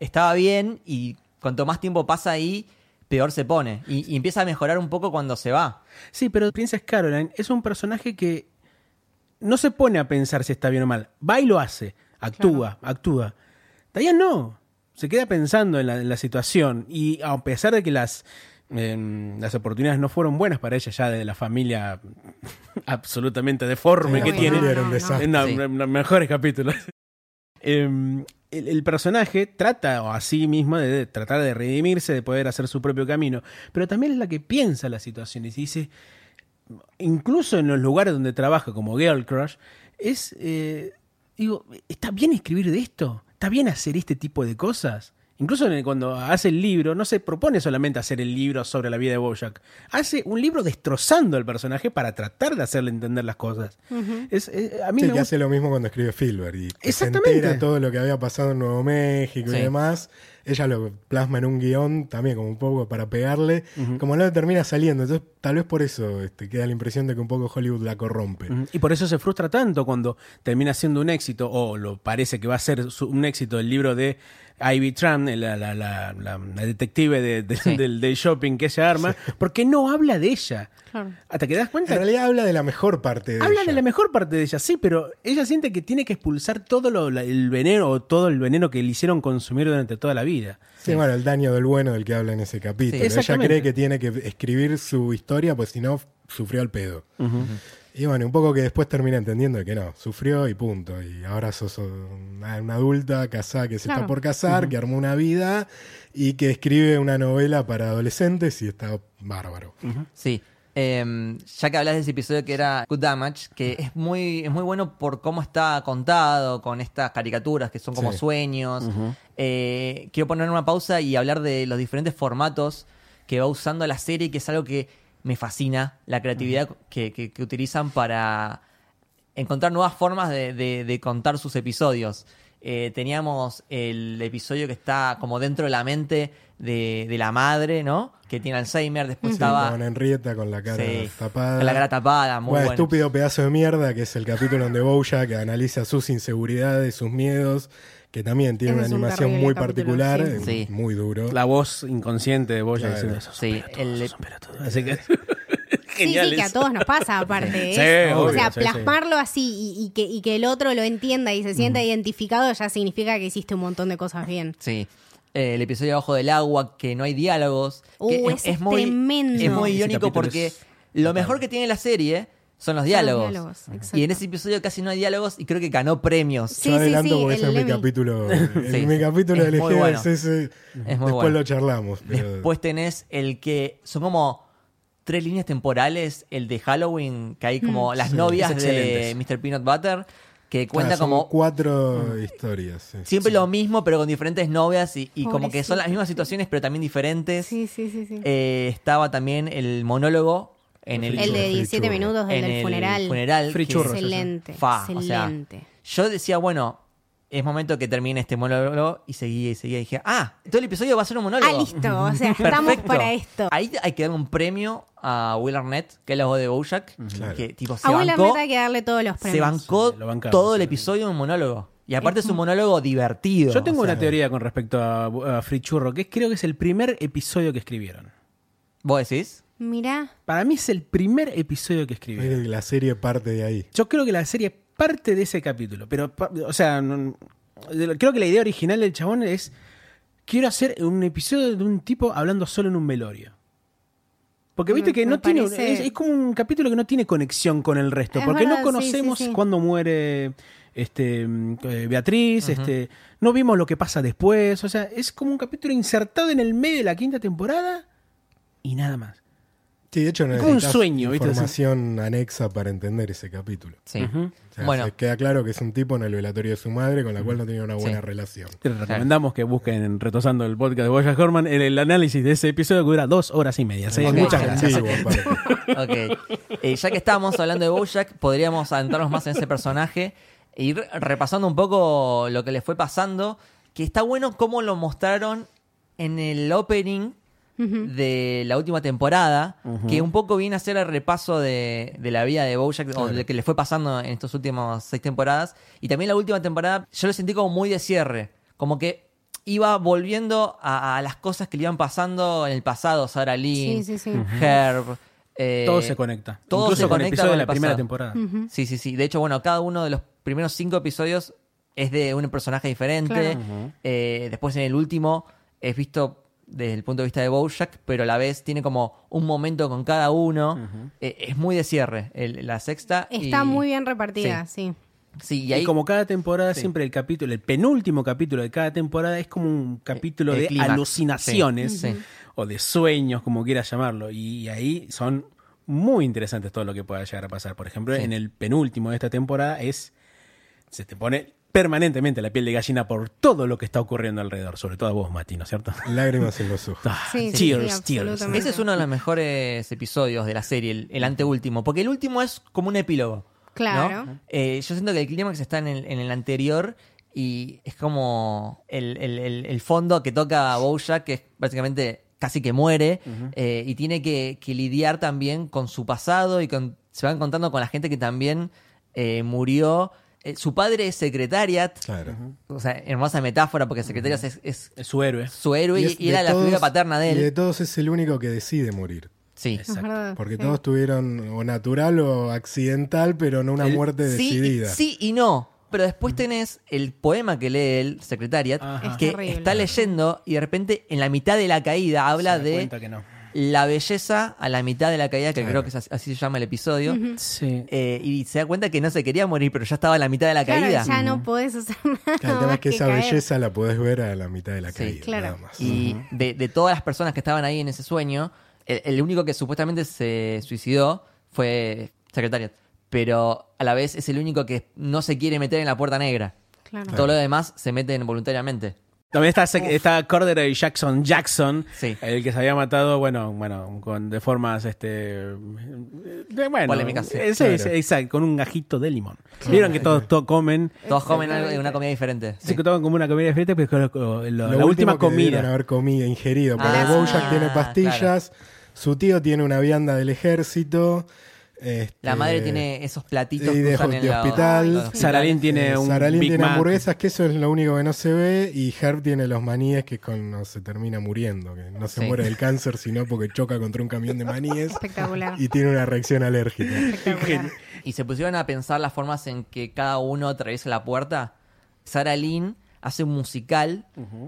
estaba bien y cuanto más tiempo pasa ahí, peor se pone. Y, y empieza a mejorar un poco cuando se va. Sí, pero Princess Caroline es un personaje que no se pone a pensar si está bien o mal. Va y lo hace. Actúa, actúa. Diane no. Se queda pensando en la, en la situación. Y a pesar de que las, em, las oportunidades no fueron buenas para ella, ya de la familia *laughs* absolutamente deforme Sí, que tiene. No, no, no. desastre. No, Sí. no, no, mejores capítulos. *laughs* Em, el, el personaje trata a sí mismo de, de tratar de redimirse, de poder hacer su propio camino, pero también es la que piensa las situaciones y dice, incluso en los lugares donde trabaja como Girl Crush, es, eh, digo, ¿está bien escribir de esto? ¿Está bien hacer este tipo de cosas? Incluso en el- cuando hace el libro, no se propone solamente hacer el libro sobre la vida de Bojack. Hace un libro destrozando al personaje para tratar de hacerle entender las cosas. es, es- a mí Sí, me que gusta- hace lo mismo cuando escribe y que se Exactamente. entera todo lo que había pasado en Nuevo México Sí. y demás. Ella lo plasma en un guion también como un poco para pegarle, como no le termina saliendo. Entonces, tal vez por eso este, queda la impresión de que un poco Hollywood la corrompe. Y por eso se frustra tanto cuando termina siendo un éxito, o lo parece que va a ser su- un éxito el libro de Ivy Tran, la, la- la- la- la detective de- de- Sí. del, del shopping que ella arma, porque no habla de ella. Claro. Hasta que das En cuenta. realidad habla de la mejor parte de Habla ella. de la mejor parte de ella, sí, pero ella siente que tiene que expulsar todo lo- el veneno o todo el veneno que le hicieron consumir durante toda la vida. Sí, bueno, el daño del bueno del que habla en ese capítulo. Sí. Ella cree que tiene que escribir su historia, pues si no, sufrió al pedo. Y bueno, un poco que después termina entendiendo que no, sufrió y punto. Y ahora sos una, una adulta casada que se Claro. está por casar, que armó una vida y que escribe una novela para adolescentes y está bárbaro. Sí. Eh, ya que hablas de ese episodio que era Good Damage, que es muy, es muy bueno por cómo está contado, con estas caricaturas que son como Sí. sueños. Eh, quiero poner una pausa y hablar de los diferentes formatos que va usando la serie, que es algo que me fascina, la creatividad que, que- que utilizan para encontrar nuevas formas de, de- de contar sus episodios. Eh, teníamos el episodio que está como dentro de la mente de, de la madre, ¿no? Que tiene Alzheimer, después Sí, estaba... con Henrietta con la cara Sí, tapada. con la cara tapada, muy bueno, bueno. estúpido pedazo de mierda, que es el capítulo donde Bojack analiza sus inseguridades, sus miedos, que también tiene Ese una un animación muy capítulo, particular, sí. eh, Sí. muy duro. La voz inconsciente de Boya Claro. diciendo eso. Sí, el- Así que. *laughs* *laughs* Sí, sí, que a todos nos pasa *laughs* aparte. Sí, es- o obvio, sea, sí, sí. plasmarlo así y, y que, y que el otro lo entienda y se sienta identificado ya significa que hiciste un montón de cosas bien. Sí. Eh, el episodio Abajo del Agua, que no hay diálogos. que Uh, ese es muy, tremendo. Es muy irónico porque es lo mejor que tiene la serie son los diálogos. y en ese episodio casi no hay diálogos y creo que ganó premios. Sí, Yo adelanto sí, porque el ese es mi capítulo. el- *laughs* Sí, mi capítulo es de muy elegir bueno. es ese. Es muy Después bueno. lo charlamos. pero- Después tenés el que son como tres líneas temporales, el de Halloween, que hay como Mm. las Sí, novias de Mr. Peanut Butter, que cuenta Ah, son como cuatro historias. sí. siempre lo mismo, pero con diferentes novias y, y como que son las mismas situaciones, pero también diferentes. Sí, sí, sí, sí. Eh, estaba también el monólogo en el, el de Free 17 churro. minutos, el en del el funeral. funeral, Free churros. Excelente, Fa, o sea, excelente. Yo decía, bueno, es momento que termine este monólogo y seguía y seguía y dije, ah, todo el episodio va a ser un monólogo. ah, listo, o sea, *laughs* estamos para esto. Ahí hay que darle un premio a Will Arnett, que es la voz de Bojack, Claro. que tipo se A Will bancó, Arnett hay que darle todos los se premios. bancó Sí, lo bancamos, todo el episodio en un monólogo. Y aparte es un monólogo divertido. Yo tengo o sea, una teoría con respecto a, a Free Churro, que es- creo que es el primer episodio que escribieron. ¿Vos decís? Mirá, Para mí es el primer episodio que Es escribieron. que La serie parte de ahí. Yo creo que la serie parte de ese capítulo, pero, o sea, no- creo que la idea original del chabón es, quiero hacer un episodio de un tipo hablando solo en un velorio. Porque viste Me- que me no tiene, parece- es, es como un capítulo que no tiene conexión con el resto, Es porque verdad, no sí, sí, conocemos sí. cuándo muere este mm, eh, Beatriz, este, no vimos lo que pasa después, o sea, es como un capítulo insertado en el medio de la quinta temporada y nada más. Sí, de hecho, un sueño, ¿viste? información anexa para entender ese capítulo. Sí. Ujú. O sea, Bueno. se queda claro que es un tipo en el velatorio de su madre con la cual no tenía una buena Sí. relación. Te recomendamos que busquen en Retosando el podcast de Boya Horman el, el análisis de ese episodio que dura dos horas y media. ¿sí? Ok. Muchas gracias. Ok. Eh, ya que estábamos hablando de Bojack, podríamos adentrarnos más en ese personaje e ir repasando un poco lo que le fue pasando. Que está bueno cómo lo mostraron en el opening de la última temporada, que un poco viene a ser el repaso de, de la vida de Bojack o de lo que le fue pasando en estas últimas seis temporadas. Y también la última temporada, yo lo sentí como muy de cierre. Como que iba volviendo a, a las cosas que le iban pasando en el pasado. Sarah Lynn, Sí, sí, sí. Herb. eh, Todo se conecta. todo Incluso se con el conecta episodio con de la el primera temporada. Sí, sí, sí. De hecho, bueno, cada uno de los primeros cinco episodios es de un personaje diferente. Claro. Eh, después en el último es visto desde el punto de vista de Bojack, pero a la vez tiene como un momento con cada uno. Eh, es muy de cierre el- la sexta. Está y- muy bien repartida, sí. Sí, y Y, ahí como cada temporada, Sí. siempre el capítulo, el penúltimo capítulo de cada temporada es como un capítulo el de clímax. alucinaciones Sí. O de sueños, como quieras llamarlo. Y, ahí son muy interesantes todo lo que pueda llegar a pasar. Por ejemplo, Sí. en el penúltimo de esta temporada es. Se te pone permanentemente la piel de gallina por todo lo que está ocurriendo alrededor, sobre todo a vos, Mati, ¿no es cierto? *laughs* Lágrimas en los ojos. Ah, Sí, sí, tears, sí, tears. absolutamente. ese es uno de los mejores episodios de la serie, el, el anteúltimo. Porque el último es como un epílogo. ¿no? Claro. Eh, yo siento que el clímax está en el, en el anterior y es como el, el- el- el fondo que toca Bojack, que es básicamente casi que muere, eh, y tiene que, que lidiar también con su pasado y con, se va encontrando con la gente que también eh, murió. Eh, su padre es Secretariat, Claro. o sea, hermosa metáfora porque Secretariat es, es Es su héroe. su héroe y, es y de era la figura paterna de Y de él. todos es el único que decide morir. Sí. Es verdad. Porque sí. todos tuvieron o natural o accidental, pero no una El- muerte Sí, decidida. sí y no. Pero después tenés el poema que lee el Secretariat, Ajá. Que está leyendo y de repente en la mitad de la caída habla de cuenta que no. La belleza a la mitad de la caída, que Claro. creo que es así, así se llama el episodio. Sí. Eh, y se da cuenta que no se quería morir, pero ya estaba a la mitad de la Claro, caída. ya no podés hacer nada. Claro, el tema más es que esa caer. belleza la podés ver a la mitad de la Sí, caída, claro. nada más. Y de, de todas las personas que estaban ahí en ese sueño, el, el único que supuestamente se suicidó fue Secretariat. Pero a la vez es el único que no se quiere meter en la puerta negra. Claro. Todo lo demás se meten voluntariamente. También está, está Corderoy Jackson Jackson, Sí. el que se había matado, bueno, bueno, con de formas, este, de- bueno, Polémicas, sí. Claro. exacto, con un gajito de limón. Vieron que todos, todos comen, Todos comen algo una comida diferente. se Sí. toman como una comida diferente, pero lo- lo- Lo la última que comida. haber comido, ingerido. Porque Ah, Bojack tiene claro. pastillas, su tío tiene una vianda del ejército. Este, La madre tiene esos platitos y que de- usan de en la- hospital. los Saralín tiene eh, un Saralín Big tiene Mac. hamburguesas, que eso es lo único que no se ve. Y Herb tiene los maníes, que es cuando se termina muriendo. Que no se Sí. muere del cáncer, sino porque choca contra un camión de maníes Espectacular. y tiene una reacción alérgica. Espectacular. y se pusieron a pensar las formas en que cada uno atraviesa la puerta. Sarah Lynn hace un musical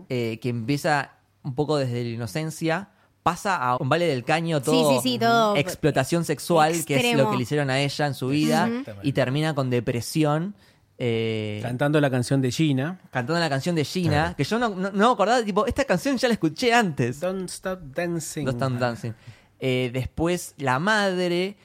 eh, que empieza un poco desde la inocencia, pasa a un vale del caño todo, Sí, sí, sí, todo explotación sexual, que es lo que le hicieron a ella en su vida, y termina con depresión. eh, Cantando la canción de Gina. cantando la canción de Gina, que yo no, no, no me acordaba, tipo, esta canción ya la escuché antes. Don't Stop Dancing. Don't Stop Dancing. Eh, después la madre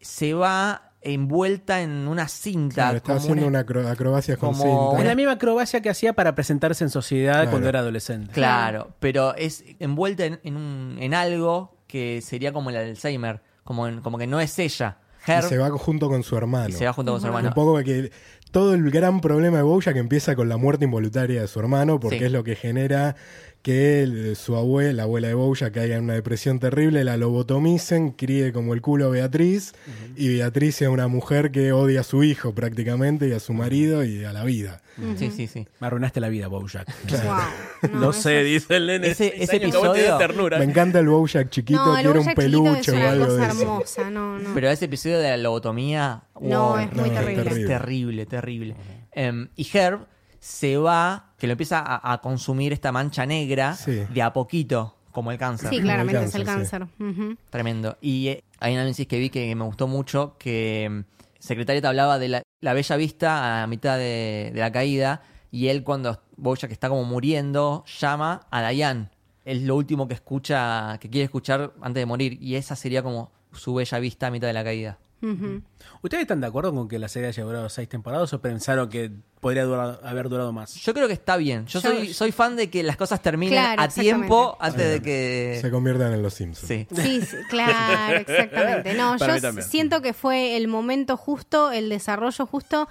se va envuelta en una cinta. Claro, está como haciendo una- una acro- acrobacias con como cinta. Es la misma acrobacia que hacía para presentarse en sociedad Claro. cuando era adolescente. Claro, pero es envuelta en, en un, en algo que sería como el Alzheimer, como, en- como que no es ella. Y Herb, se va junto con su hermano. y se va junto con su hermano. Un poco porque todo el gran problema de Bojack empieza con la muerte involuntaria de su hermano, porque Sí. es lo que genera que el- su abuela, la abuela de Bojack, caiga en una depresión terrible, la lobotomicen, críe como el culo a Beatriz, y Beatriz sea una mujer que odia a su hijo prácticamente, y a su marido, y a la vida. Sí, sí, sí. Me arruinaste la vida, Bojack. *laughs* Wow. *laughs* No, Lo sé, es- dice el nene. Ese- ese episodio- ternura. Me encanta el Bojack chiquito, No, quiero un peluche es o algo cosa de eso. hermosa, no, no. Pero ese episodio de la lobotomía. No, wow, es muy No, es terrible. terrible. Es terrible, terrible. Em, y Herb se va, que lo empieza a, a consumir esta mancha negra Sí. de a poquito, como el cáncer. Sí, claramente es el cáncer. Tremendo. Y eh, hay un análisis que vi que me gustó mucho, que mm, Secretariat hablaba de la, la bella vista a mitad de, de la caída, y él cuando Bojack está como muriendo, llama a Diane. Es lo último que escucha, que quiere escuchar antes de morir, y esa sería como su bella vista a mitad de la caída. Ujú. ¿Ustedes están de acuerdo con que la serie haya durado seis temporadas o pensaron que podría durar- haber durado más? Yo creo que está bien. Yo, Yo- soy, soy fan de que las cosas terminen Claro, a tiempo antes de que... Se conviertan en los Simpsons. Sí. Sí, sí, claro, *laughs* exactamente. No, Para yo siento que fue el momento justo, el desarrollo justo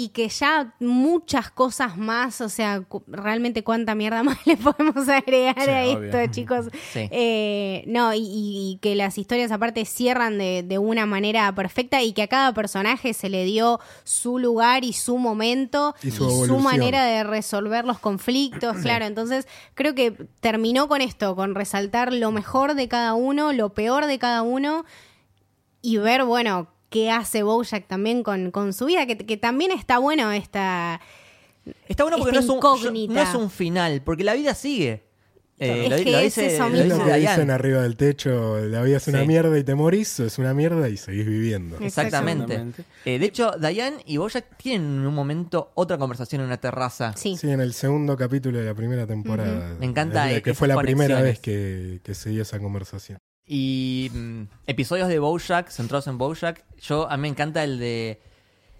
y que ya muchas cosas más, o sea, cu- realmente cuánta mierda *laughs* más le podemos agregar Sí, a obvio. esto, chicos. *laughs* Sí. Eh, no, y, y- y que las historias aparte cierran de, de una manera perfecta y que a cada personaje se le dio su lugar y su momento Y su evolución. manera de resolver los conflictos, claro. Entonces, creo que terminó con esto, con resaltar lo mejor de cada uno, lo peor de cada uno y ver, bueno, qué hace Bojack también con, con su vida, que, que también está bueno esta... Está bueno porque no es, un, no es un final, porque la vida sigue. Eh, Es lo, que lo es dice, eso lo mismo. Es dice lo que dicen arriba del techo, la vida es una Sí. mierda y te morís, o es una mierda y seguís viviendo. Exactamente. Exactamente. Eh, de hecho, Diane y Bojack tienen en un momento otra conversación en una terraza. Sí. Sí, en el segundo capítulo de la primera temporada. Me encanta Es- Que fue la primera conexiones. vez que, que se dio esa conversación. Y mm, episodios de Bojack, centrados en Bojack. Yo, a mí me encanta el de.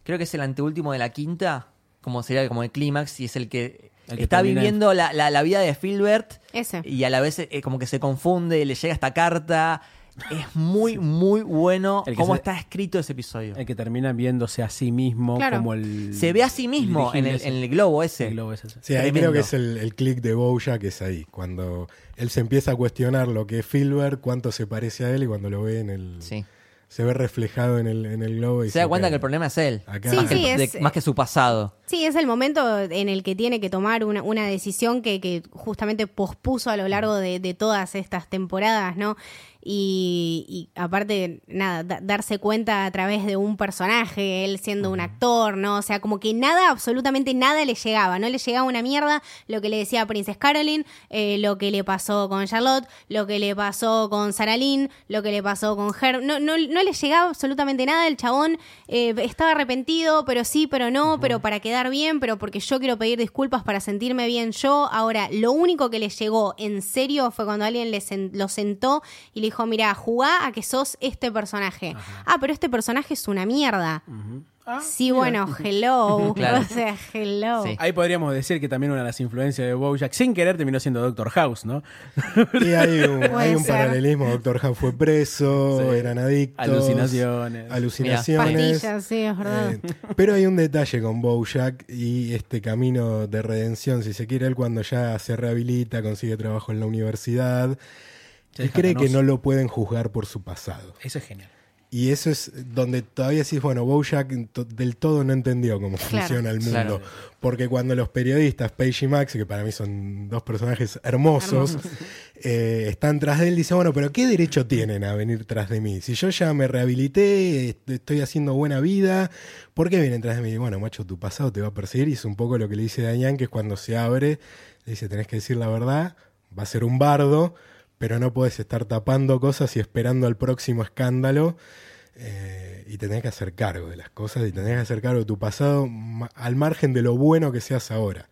Creo que es el anteúltimo de la quinta. Como sería como el clímax. Y es el que, El que está viviendo la, la- la vida de Filbert. Ese. Y a la vez eh, como que se confunde, le llega esta carta. Es muy, muy bueno El que cómo se- está escrito ese episodio. El que termina viéndose a sí mismo Claro. como el. Se ve a sí mismo en el, en el globo ese. ese. El globo ese. Sí, ahí Tremendo. creo que es el, el click de Bojack, que es ahí. Cuando él se empieza a cuestionar lo que es Filbert, cuánto se parece a él y cuando lo ve en el. Sí. Se ve reflejado en el, en el globo. Y Se da cuenta "Ok, que el problema es él. Acá- Sí, más, que, de- es- más que su pasado. Sí, es el momento en el que tiene que tomar una, una decisión que, que justamente pospuso a lo largo de, de todas estas temporadas, ¿no? Y, y aparte, nada, da- darse cuenta a través de un personaje, él siendo un actor, ¿no? O sea, como que nada, absolutamente nada le llegaba, no le llegaba una mierda lo que le decía a Princess Caroline, eh, lo que le pasó con Charlotte, lo que le pasó con Sarah Lynn, lo que le pasó con Herb, no, no, no le llegaba absolutamente nada, el chabón eh, estaba arrepentido, pero sí, pero no, pero para quedar bien, pero porque yo quiero pedir disculpas para sentirme bien yo. Ahora, lo único que le llegó en serio fue cuando alguien le sen- lo sentó y le dijo, mira, jugá a que sos este personaje. Ah, pero este personaje es una mierda. Ah, sí, mira. bueno, hello. *laughs* Claro. O sea, hello. Sí. Ahí podríamos decir que también una de las influencias de Bojack, sin querer, terminó siendo Doctor House, ¿no? Y hay un, *laughs* hay paralelismo. Doctor House fue preso, Sí. eran adictos. Alucinaciones. Alucinaciones. Pastillas, sí, es verdad. Eh, pero hay un detalle con Bojack y este camino de redención, si se quiere, él cuando ya se rehabilita, consigue trabajo en la universidad Se y deja cree que no lo pueden juzgar por su pasado. Eso es genial. Y eso es donde todavía decís, bueno, Bojack del todo no entendió cómo Claro. funciona el mundo. Claro. Porque cuando los periodistas, Paige y Max, que para mí son dos personajes hermosos, *laughs* eh, están tras de él, dice, bueno, pero ¿qué derecho tienen a venir tras de mí? Si yo ya me rehabilité, est- estoy haciendo buena vida, ¿por qué vienen tras de mí? Y bueno, macho, tu pasado te va a perseguir y es un poco lo que le dice Dayan, que es cuando se abre, le dice, tenés que decir la verdad, va a ser un bardo, pero no puedes estar tapando cosas y esperando al próximo escándalo. eh, y tenés que hacer cargo de las cosas y tenés que hacer cargo de tu pasado ma- al margen de lo bueno que seas ahora.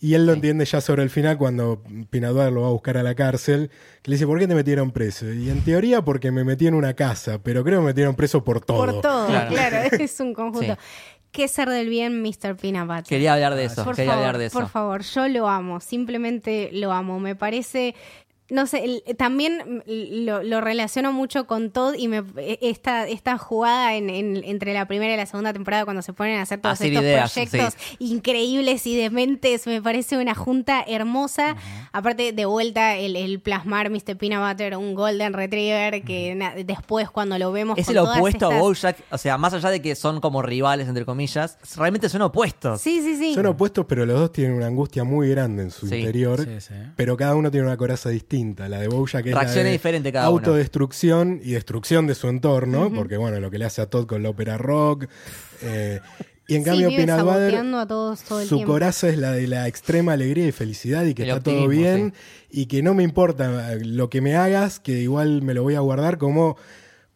Y él lo entiende ya sobre el final cuando Pinaduar lo va a buscar a la cárcel, que le dice, ¿por qué te metieron preso? Y en teoría porque me metí en una casa, pero creo que me metieron preso por todo. Por todo, Claro. claro. *laughs* Es un conjunto. ¿Qué ser del bien, Mr. Butter? Quería hablar de eso, por quería favor, hablar de eso. Por favor, yo lo amo, simplemente lo amo. Me parece, no sé, el- también lo, lo relaciono mucho con Todd y me, esta, esta jugada en, en- entre la primera y la segunda temporada cuando se ponen a hacer todos Hacer estos ideas, proyectos sí. increíbles y dementes, me parece una junta hermosa. Aparte, de vuelta, el, el plasmar Mr. Peanut Butter, un Golden Retriever, que después cuando lo vemos Es con el todas opuesto estas- a Bojack, o sea, más allá de que son como rivales, entre comillas, realmente son opuestos. Sí, sí, sí. Son opuestos, pero los dos tienen una angustia muy grande en su Sí, interior. sí, sí. Pero cada uno tiene una coraza distinta. La de Bojack es la Reacciona de diferente cada uno. autodestrucción y destrucción de su entorno, porque bueno, lo que le hace a Todd con la ópera rock. eh, y en Sí, cambio, el su tiempo. coraza es la de la extrema alegría y felicidad y que El está todo bien y que no me importa eh, lo que me hagas, que igual me lo voy a guardar como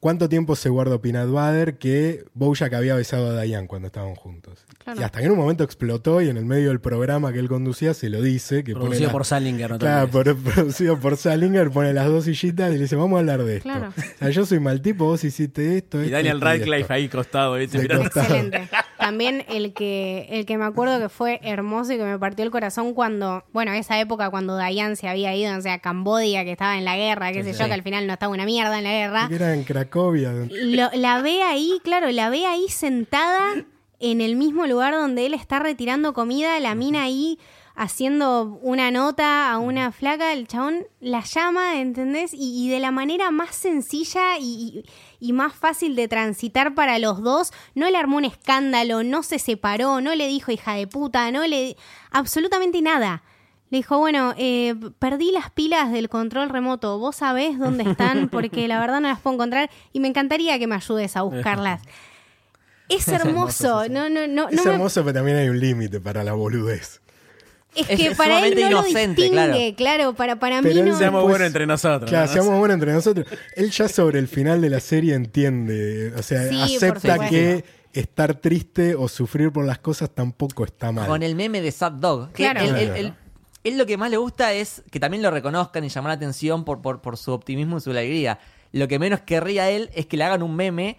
cuánto tiempo se guardó Butter que Bojack había besado a Diane cuando estaban juntos. Claro. Y hasta que en un momento explotó y en el medio del programa que él conducía se lo dice. Que pone Producido la- por Salinger, no te Claro, por- *laughs* producido por Salinger, pone las dos sillitas y le dice, vamos a hablar de esto. Claro. O sea, yo soy mal tipo, vos hiciste esto, Y esto, Daniel esto Radcliffe esto. ahí costado, ¿viste? Excelente. También el que, el que me acuerdo que fue hermoso y que me partió el corazón cuando, bueno, esa época cuando Dayan se había ido, o sea, a Cambodia, que estaba en la guerra, qué sé yo, sí. que al final no estaba una mierda en la guerra. Que era en Cracovia. Lo- la ve ahí, claro, la ve ahí sentada en el mismo lugar donde él está retirando comida, la mina ahí haciendo una nota a una flaca, el chabón la llama, ¿entendés? Y, y de la manera más sencilla y, y- y más fácil de transitar para los dos, no le armó un escándalo, no se separó, no le dijo hija de puta, no le... absolutamente nada. Le dijo, bueno, eh, perdí las pilas del control remoto. ¿Vos sabés dónde están? *laughs* Porque la verdad no las puedo encontrar y me encantaría que me ayudes a *laughs* buscarlas. *laughs* Es hermoso. No, no, no, no Es hermoso, pero también hay un límite para la boludez. es Es que para él no lo distingue, claro. claro. para, para Pero mí no. se Seamos Después- buenos entre nosotros. Claro, ¿no? seamos buenos entre nosotros. Él ya sobre el final de la serie entiende, o sea, Sí, acepta que estar triste o sufrir por las cosas tampoco está mal. Con el meme de Sad Dog. Que Claro. él, él- Claro. él- él lo que más le gusta es que también lo reconozcan y llamar la atención por, por, por su optimismo y su alegría. Lo que menos querría él es que le hagan un meme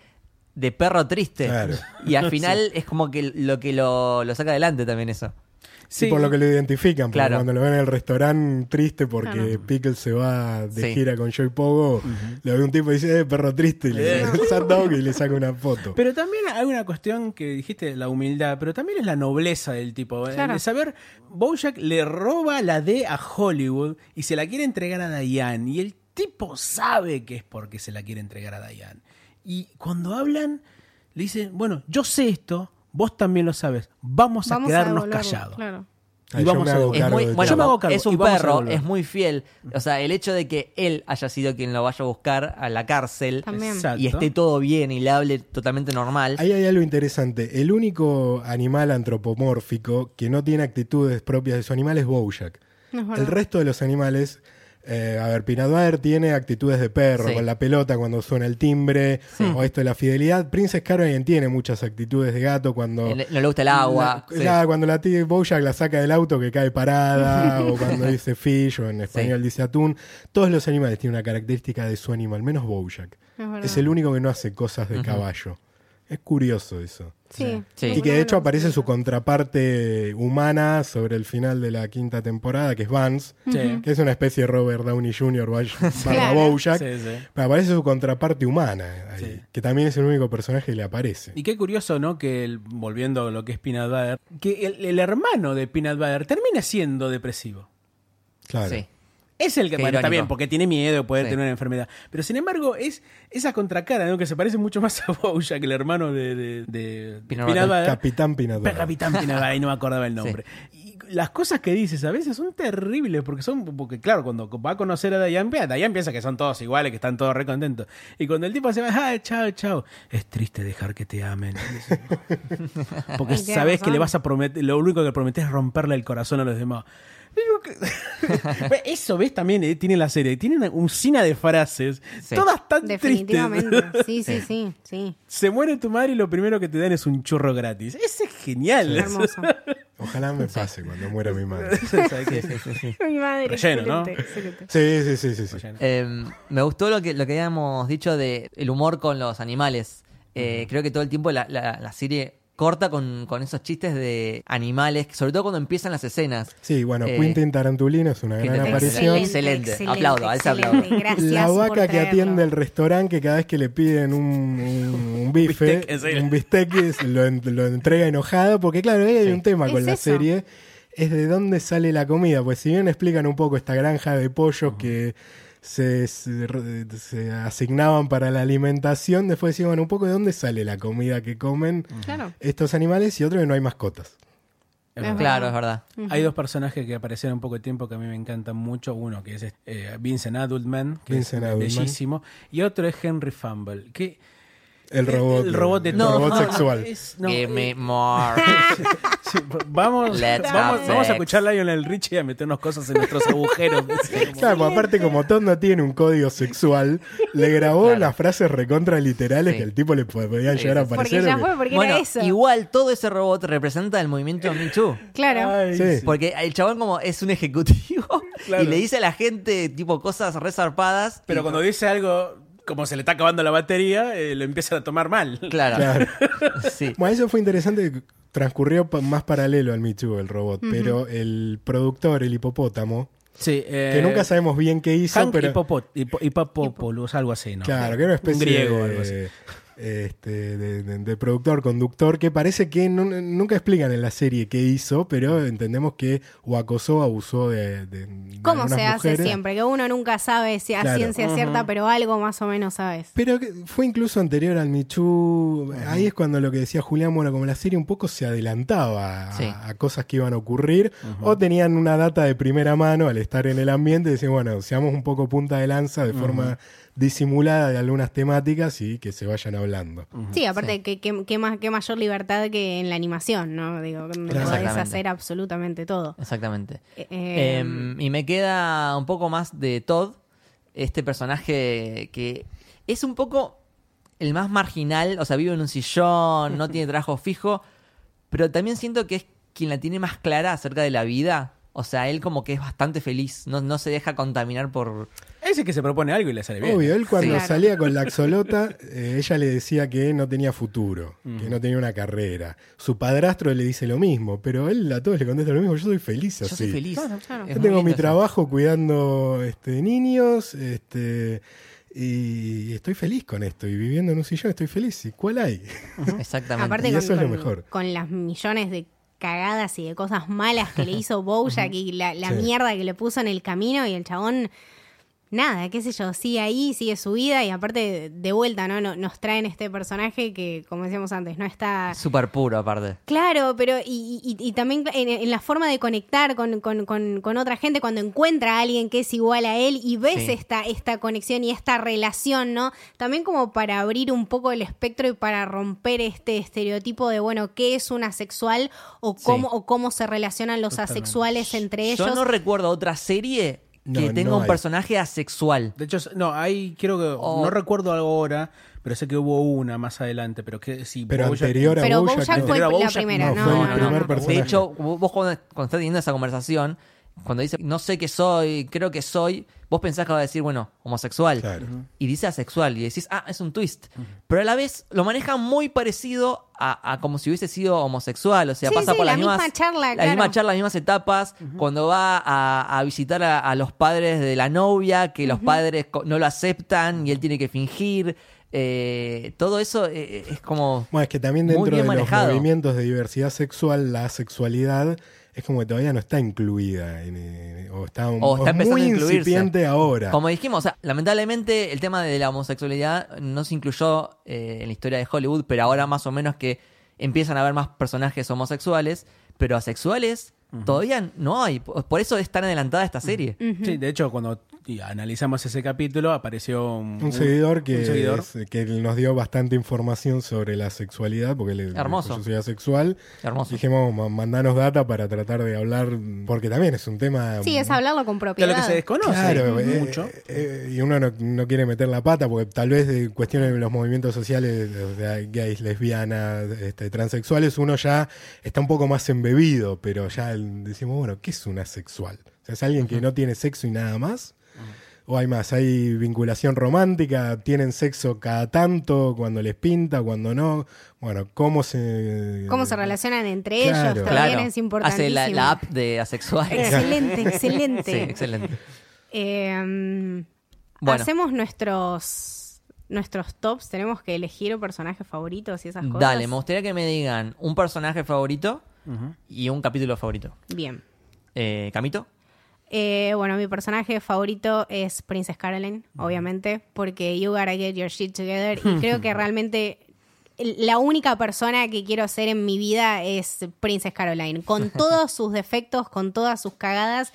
de perro triste. Claro. Y al final es como que lo que lo, lo saca adelante también eso. Sí, Sí. por lo que lo identifican, porque Claro. cuando lo ven en el restaurante triste porque Claro. Pickles se va de Sí. gira con Joy Pogo, le ve un tipo y dice, eh, perro triste, y le dog, y le saca una foto. Pero también hay una cuestión que dijiste, la humildad, pero también es la nobleza del tipo. eh, Claro. De saber, Bojack le roba la D a Hollywood y se la quiere entregar a Diane. Y el tipo sabe que es porque se la quiere entregar a Diane. Y cuando hablan, le dicen, bueno, yo sé esto, vos también lo sabes, vamos, Vamos a quedarnos callados. Claro. Y yo vamos a- es Es cargo muy, de bueno, Yo me todo. hago cargo es y un perro, es muy fiel. O sea, el hecho de que él haya sido quien lo vaya a buscar a la cárcel y esté todo bien y le hable totalmente normal. Ahí hay algo interesante. El único animal antropomórfico que no tiene actitudes propias de su animal es Bojack. El resto de los animales, eh, a ver, Butter tiene actitudes de perro, Sí. con la pelota cuando suena el timbre, o esto de la fidelidad. Princess Caroline tiene muchas actitudes de gato cuando... Le- no le gusta el agua. La- sí. cuando la tía Bojack la saca del auto que cae parada, *laughs* o cuando dice fish, o en español dice atún. Todos los animales tienen una característica de su animal, menos Bojack. Es el único que no hace cosas de caballo. Es curioso eso. Sí. Sí. Y que de hecho aparece su contraparte humana sobre el final de la quinta temporada, que es Vance, Sí. que es una especie de Robert Downey Jr. *laughs* barra. Bojack. Sí, sí. Pero aparece su contraparte humana, ahí, Sí. que también es el único personaje que le aparece. Y qué curioso, ¿no? Que el- volviendo a lo que es Peanut Butter, que el, el hermano de Peanut Butter termina siendo depresivo. Claro. Sí. Es el que, bueno, está bien, porque tiene miedo de poder Sí. tener una enfermedad. Pero sin embargo, es esa contracara, ¿no? Que se parece mucho más a Bojack, el hermano de, de. Capitán. Pero Capitán Butter, ahí no me acordaba el nombre. Y las cosas que dices a veces son terribles, porque son, porque claro, cuando va a conocer a Diane, Diane piensa que son todos iguales, que están todos re contentos. Y cuando el tipo se va, ah, chao, chao, es triste dejar que te amen. *laughs* Porque Y sabes que le vas a prometer, lo único que prometes es romperle el corazón a los demás. *laughs* Eso, ¿ves? También eh, tiene la serie. Tiene una usina de frases. Sí. Todas tan tristes. Definitivamente. *laughs* Sí, sí, sí, sí. Se muere tu madre y lo primero que te dan es un churro gratis. Ese es genial. Hermoso. *laughs* Ojalá me pase cuando muera mi madre. Mi madre. Relleno, ¿no? excelente, excelente. Sí, sí, sí, sí. sí. Eh, me gustó lo que, lo que habíamos dicho de el humor con los animales. Eh, Creo que todo el tiempo la, la- la serie corta con, con esos chistes de animales, sobre todo cuando empiezan las escenas. Sí, bueno, Eh, Quentin Tarantulino es una gran aparición. Excelente. Aplaudo, a él se excelente. aplaude. Gracias la vaca que atiende el restaurante que cada vez que le piden un, un- un bife, un bistec es- lo, en- lo entrega enojado, porque claro, ahí hay Sí. un tema Es con la eso. serie, es de dónde sale la comida, pues si bien explican un poco esta granja de pollos que se, se- se asignaban para la alimentación, después decían, bueno, un poco de dónde sale la comida que comen Claro. estos animales y otro que no hay mascotas. Es Es verdad. Claro, es verdad. Hay dos personajes que aparecieron un poco de tiempo que a mí me encantan mucho. Uno que es eh, Vincent Adultman, que Vincent es Adultman. bellísimo. Y otro es Henry Fumble, que El robot, el robot de el no, robot no, *laughs* sexual. es- no, Give eh, me more. *laughs* sí, vamos, Let's vamos, vamos a escuchar a Lionel Richie y a meternos cosas en nuestros agujeros. *laughs* Claro, aparte como Todd no tiene un código sexual, le grabó Claro. las frases recontra literales Sí. que al tipo le po- podían Sí, llegar a sí. Porque ya que- fue, porque bueno, era eso. igual todo ese robot representa el movimiento Me Too. Claro. Ay, Sí. Porque el chabón como es un ejecutivo Claro. y le dice a la gente tipo cosas resarpadas. Pero cuando dice algo, como se le está acabando la batería, eh, lo empiezan a tomar mal. Claro. Claro. *laughs* Sí. Bueno, eso fue interesante, que transcurrió más paralelo al Me Too, el robot, pero el productor, el hipopótamo, Sí, eh, que nunca sabemos bien qué hizo, Hank pero... Hipopopoulos, algo así, ¿no? Claro, que era una especie Un griego de, algo así. Este, de, de- de productor, conductor, que parece que no- nunca explican en la serie qué hizo, pero entendemos que o acosó o abusó de, ¿Cómo se hace mujeres. siempre? Que uno nunca sabe si a Claro. ciencia cierta, pero algo más o menos sabes. Pero fue incluso anterior al Michu. Ahí es cuando lo que decía Julián, bueno, como la serie un poco se adelantaba a, Sí. a cosas que iban a ocurrir, o tenían una data de primera mano al estar en el ambiente, y decían, bueno, seamos un poco punta de lanza de forma disimulada de algunas temáticas y que se vayan hablando. Sí, aparte, que que qué más, qué mayor libertad que en la animación, ¿no? Digo, donde podés hacer absolutamente todo. Exactamente. Eh, eh, Em, y me queda un poco más de Todd, este personaje que es un poco el más marginal, o sea, vive en un sillón, no *laughs* tiene trabajo fijo, pero también siento que es quien la tiene más clara acerca de la vida. O sea, él como que es bastante feliz, no, no se deja contaminar por... Ese que se propone algo y le sale bien. Obvio, él cuando Claro. salía *laughs* con la axolota, eh, ella le decía que no tenía futuro, que no tenía una carrera. Su padrastro le dice lo mismo, pero él a todos le contesta lo mismo, yo soy feliz así. Yo soy feliz. Claro, claro. Es Yo muy tengo mi eso. trabajo cuidando este, niños este, y estoy feliz con esto. Y viviendo en un sillón estoy feliz. ¿Y cuál hay? *laughs* Exactamente. aparte y con, eso es lo con- mejor. con las millones de cagadas y de cosas malas que le hizo Bojack y la, la Sí. mierda que le puso en el camino y el chabón nada, qué sé yo, sigue ahí, sigue su vida y aparte de vuelta, ¿no? No- Nos traen este personaje que, como decíamos antes, no está... Súper puro, aparte. Claro, pero y, y- y también en, en la forma de conectar con, con- con- con otra gente, cuando encuentra a alguien que es igual a él y ves Sí. esta, esta conexión y esta relación, ¿no? También como para abrir un poco el espectro y para romper este estereotipo de, bueno, qué es un asexual o cómo, Sí. o cómo se relacionan los asexuales entre ellos. Yo no recuerdo otra serie que tenga no un hay. personaje asexual. De hecho, no, ahí creo que, O- no recuerdo algo ahora, pero sé que hubo una más adelante, pero que sí. Pero Bojack- anterior a Pero Bojack, Bojack no. fue Anterior a la primera, no, no, fue no, el no, primer personaje. De hecho, vos cuando, cuando estás teniendo esa conversación, cuando dice no sé qué soy, creo que soy, vos pensás que va a decir, bueno, homosexual. Claro. Y dice asexual. Y decís, ah, es un twist. Pero a la vez lo maneja muy parecido a, a como si hubiese sido homosexual. O sea, Sí, pasa sí, por la las mismas, misma charla, la claro. misma charla, las mismas etapas. Cuando va a, a visitar a, a los padres de la novia, que los padres no lo aceptan y él tiene que fingir. Eh, todo eso eh, es como. Bueno, es que también dentro de manejado. los movimientos de diversidad sexual, la sexualidad es como que todavía no está incluida. en, eh, o está, un- O está es empezando muy a incluirse. incipiente ahora. Como dijimos, o sea, lamentablemente el tema de la homosexualidad no se incluyó eh, en la historia de Hollywood, pero ahora más o menos que empiezan a haber más personajes homosexuales, pero asexuales todavía no hay. Por por eso es tan adelantada esta serie. Sí, de hecho, cuando y analizamos ese capítulo, apareció un, Un seguidor que, un seguidor. es- que nos dio bastante información sobre la sexualidad, porque él Hermoso. yo soy asexual. Hermoso. Dijimos, "Ma- mandanos data para tratar de hablar, porque también es un tema... Sí, es hablarlo con De propiedad. lo que se desconoce Claro, eh, mucho. eh, y uno no, no quiere meter la pata porque tal vez de cuestiones de los movimientos sociales, o sea, gays, lesbianas, este, transexuales, uno ya está un poco más embebido, pero ya decimos, bueno, ¿qué es un asexual? O sea, ¿Es alguien que no tiene sexo y nada más? ¿O hay más? ¿Hay vinculación romántica? ¿Tienen sexo cada tanto? ¿Cuando les pinta? ¿Cuando no? Bueno, ¿cómo se...? Cómo se relacionan entre Claro. ellos también Claro. es importantísimo. Hace la, la app de asexual. Excelente, excelente. *laughs* Sí, excelente. Eh, Bueno. Hacemos nuestros nuestros tops. Tenemos que elegir personajes favoritos y esas cosas. Dale, me gustaría que me digan un personaje favorito y un capítulo favorito. Bien. Eh, ¿Camito? Eh, bueno, mi personaje favorito es Princess Caroline, obviamente, porque you gotta get your shit together. Y creo que *laughs* realmente la única persona que quiero ser en mi vida es Princess Caroline, con *laughs* todos sus defectos, con todas sus cagadas,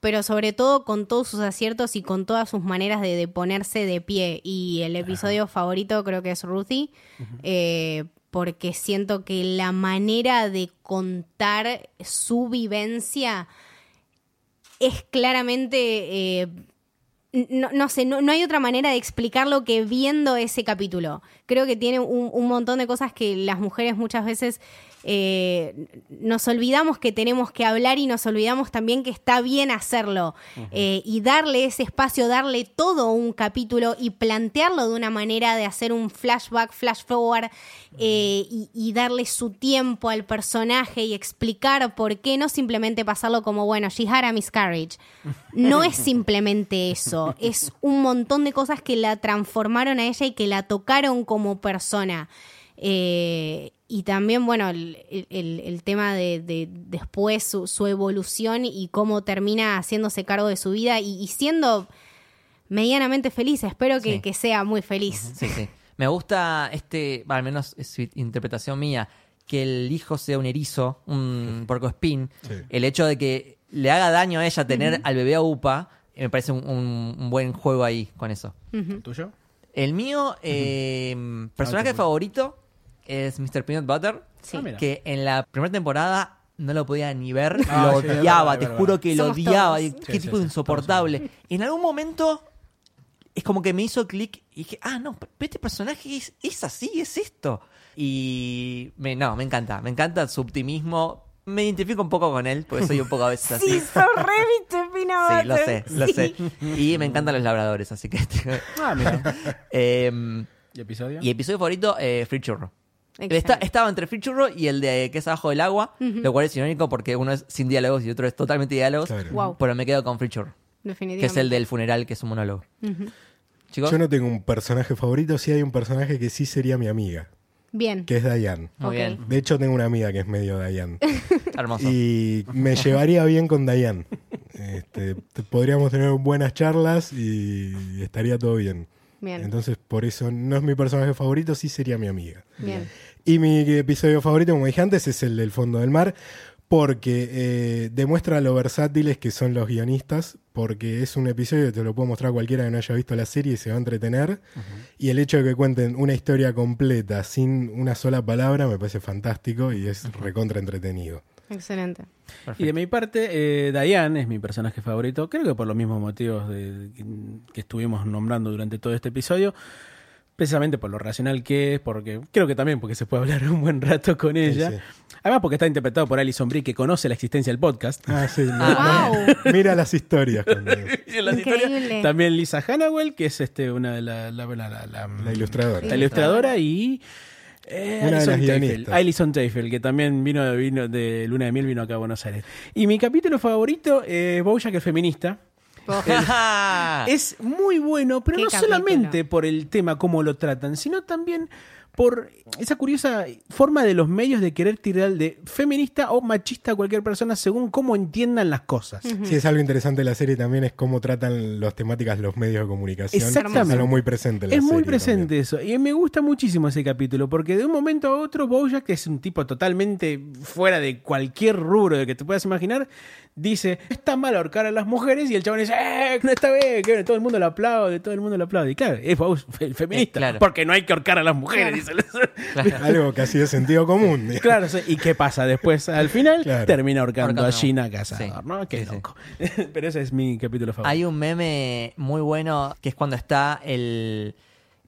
pero sobre todo con todos sus aciertos y con todas sus maneras de, de ponerse de pie. Y el episodio favorito creo que es Ruthie, eh, porque siento que la manera de contar su vivencia es claramente... eh, no, no sé, no, no hay otra manera de explicarlo que viendo ese capítulo. Creo que tiene un, un montón de cosas que las mujeres muchas veces eh, nos olvidamos que tenemos que hablar y nos olvidamos también que está bien hacerlo. Eh, y darle ese espacio, darle todo un capítulo y plantearlo de una manera de hacer un flashback, flash forward eh, y, y darle su tiempo al personaje y explicar por qué, no simplemente pasarlo como, bueno, she had a miscarriage. No es *laughs* simplemente eso, es un montón de cosas que la transformaron a ella y que la tocaron como persona. Eh, y también, bueno, el, el- el tema de, de después su, su evolución y cómo termina haciéndose cargo de su vida y, y siendo medianamente feliz. Espero que, Sí. que sea muy feliz. Sí, sí. Me gusta este, al menos es su interpretación mía, que el hijo sea un erizo, un porcoespín. Sí. El hecho de que le haga daño a ella tener al bebé a UPA, me parece un, un- un buen juego ahí con eso. ¿Tuyo? El mío, eh, personaje Ah, favorito es Mr. Peanut Butter, Sí. Ah, que en la primera temporada no lo podía ni ver, Ah, lo sí, odiaba, verdad, te verdad. juro que lo odiaba, todos. qué sí, tipo sí, insoportable. En algún momento es como que me hizo clic y dije, ah, no, pero este personaje es, es así, es esto. Y me, no, me encanta, me encanta su optimismo. Me identifico un poco con él, porque soy un poco a veces *laughs* así. Sí, sos re Mr. Peanut Sí, lo sé, lo Sí. sé. Y me encantan los labradores, así que... Ah, mira. *laughs* Em, ¿Y episodio? y episodio favorito, eh, Free Churro. Excelente. Está- estaba entre Free Churro y el de que es abajo del agua, lo cual es irónico porque uno es sin diálogos y otro es totalmente diálogos. Claro. Wow. Pero me quedo con Free Churro, que Definitivamente. es el del funeral, que es un monólogo. Chicos, Yo no tengo un personaje favorito, sí hay un personaje que sí sería mi amiga. Bien. que es Dayan. Muy Ok. bien. De hecho, tengo una amiga que es medio Dayan. *laughs* Hermoso. Y me llevaría bien con Dayan. Este, te- podríamos tener buenas charlas y estaría todo bien. Bien. Entonces, por eso no es mi personaje favorito, sí sería mi amiga. Bien. Y mi episodio favorito, como dije antes, es el del fondo del mar, porque eh, demuestra lo versátiles que son los guionistas, porque es un episodio que te lo puedo mostrar a cualquiera que no haya visto la serie y se va a entretener. Y el hecho de que cuenten una historia completa sin una sola palabra me parece fantástico y es recontra entretenido. Excelente. Y de mi parte, eh, Diane es mi personaje favorito, creo que por los mismos motivos de- que estuvimos nombrando durante todo este episodio, precisamente por lo racional que es, porque creo que también porque se puede hablar *laughs* un buen rato con ella. sí. Además porque está interpretado por Alison Brie, que conoce la existencia del podcast. Ah, sí. *laughs* Ah, wow. Mira las historias. *laughs* las historias. También Lisa Hannawell, que es este una de la, la, la- la- la- La ilustradora. la ilustradora y eh, Una de Alison guionistas. Alison que también vino, vino de Luna de Miel, vino acá a Buenos Aires. Y mi capítulo favorito, eh, Bojack el feminista. Es muy bueno, pero Qué no capítulo. solamente por el tema, cómo lo tratan, sino también por esa curiosa forma de los medios de querer tirar de feminista o machista a cualquier persona según cómo entiendan las cosas. Sí, es algo interesante de la serie también, es cómo tratan las temáticas los medios de comunicación. Exactamente. Es algo muy presente en la Es muy presente también. eso. Y me gusta muchísimo ese capítulo, porque de un momento a otro, Bojack, que es un tipo totalmente fuera de cualquier rubro de que te puedas imaginar, dice, está mal ahorcar a las mujeres, y el chabón dice, ¡eh! No está bien, que todo el mundo lo aplaude, todo el mundo lo aplaude. Y claro, es *laughs* el feminista, Eh, claro. porque no hay que ahorcar a las mujeres. dice. *laughs* Algo casi de sentido común. digamos. Claro, sí. ¿y qué pasa después? Al final Claro. termina ahorcando a Gina Cazador, Sí. ¿no? Qué Sí, sí. loco. *laughs* Pero ese es mi capítulo favorito. Hay un meme muy bueno que es cuando está el,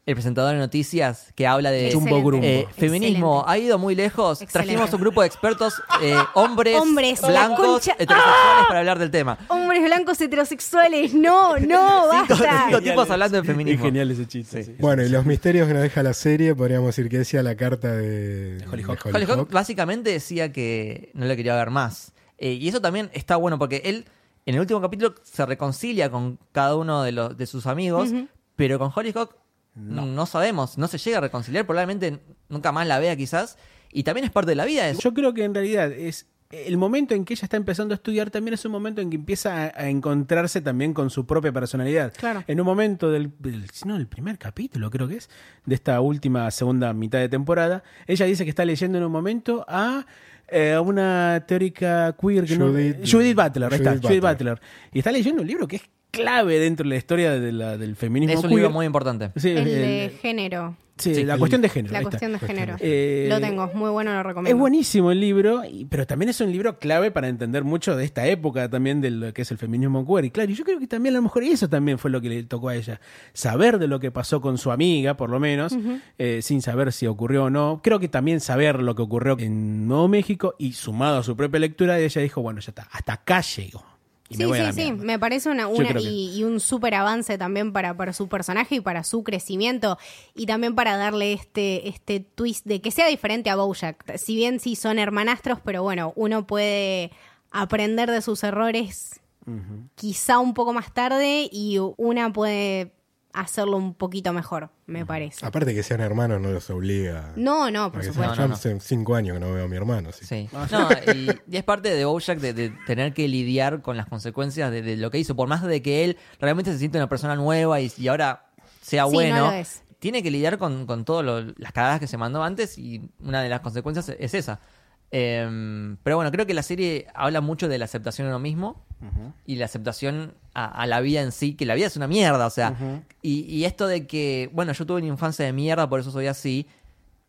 el presentador de noticias que habla de Chumbo Grumbo. eh, feminismo. Excelente. Ha ido muy lejos. Excelente. Trajimos un grupo de expertos, eh, *laughs* hombres, Hombres, la blancos, concha- heterosexuales para hablar del tema. Hombres blancos heterosexuales, no, no, *laughs* Cinco, basta. cinco tipos hablando de Es feminismo. genial ese chiste. sí. Bueno, y los misterios que nos deja la serie, podríamos decir que decía la carta de, De Hollyhock. Hollyhock Hollyhock. básicamente decía que no le quería ver más. Eh, y eso también está bueno porque él en el último capítulo se reconcilia con cada uno de, los, de sus amigos, pero con Hollyhock no. sabemos, no se llega a reconciliar, probablemente nunca más la vea quizás. Y también es parte de la vida eso. Yo creo que en realidad es el momento en que ella está empezando a estudiar también es un momento en que empieza a, a encontrarse también con su propia personalidad. Claro. En un momento del, del- no, el primer capítulo creo que es, de esta última segunda mitad de temporada, ella dice que está leyendo en un momento a eh, una teórica queer que no- Judith- Judith Butler, ahí está, Judith Judith Butler. Butler. Y está leyendo un libro que es clave dentro de la historia de la- del feminismo Es un queer. libro muy importante. Sí, El el- de género. sí, sí, la el- cuestión de género. La cuestión de género. Eh, Lo tengo, es muy bueno, lo recomiendo. Es buenísimo el libro, pero también es un libro clave para entender mucho de esta época también de lo que es el feminismo queer. Y claro, y yo creo que también a lo mejor eso también fue lo que le tocó a ella. Saber de lo que pasó con su amiga, por lo menos, eh, sin saber si ocurrió o no. Creo que también saber lo que ocurrió en Nuevo México y sumado a su propia lectura, ella dijo, bueno, ya está, hasta acá llego. Y Sí, me voy a sí, la sí, me parece una, una que- y, y un súper avance también para, para su personaje y para su crecimiento. Y también para darle este, este twist de que sea diferente a Bojack. Si bien sí son hermanastros, pero bueno, uno puede aprender de sus errores quizá un poco más tarde y una puede hacerlo un poquito mejor, me parece. Aparte que sean hermanos no los obliga. No, no, por Porque supuesto. yo No, no, no. hace cinco años que no veo a mi hermano. así. Sí. No, y, y es parte de Bojack de, de tener que lidiar con las consecuencias de, de lo que hizo. Por más de que él realmente se siente una persona nueva y, y ahora sea Sí, bueno, no lo es. tiene que lidiar con, con todas las cagadas que se mandó antes y una de las consecuencias es esa. Em, pero bueno, creo que la serie habla mucho de la aceptación de uno mismo y la aceptación a, a la vida en sí, que la vida es una mierda, o sea, y, y esto de que, bueno, yo tuve una infancia de mierda, por eso soy así.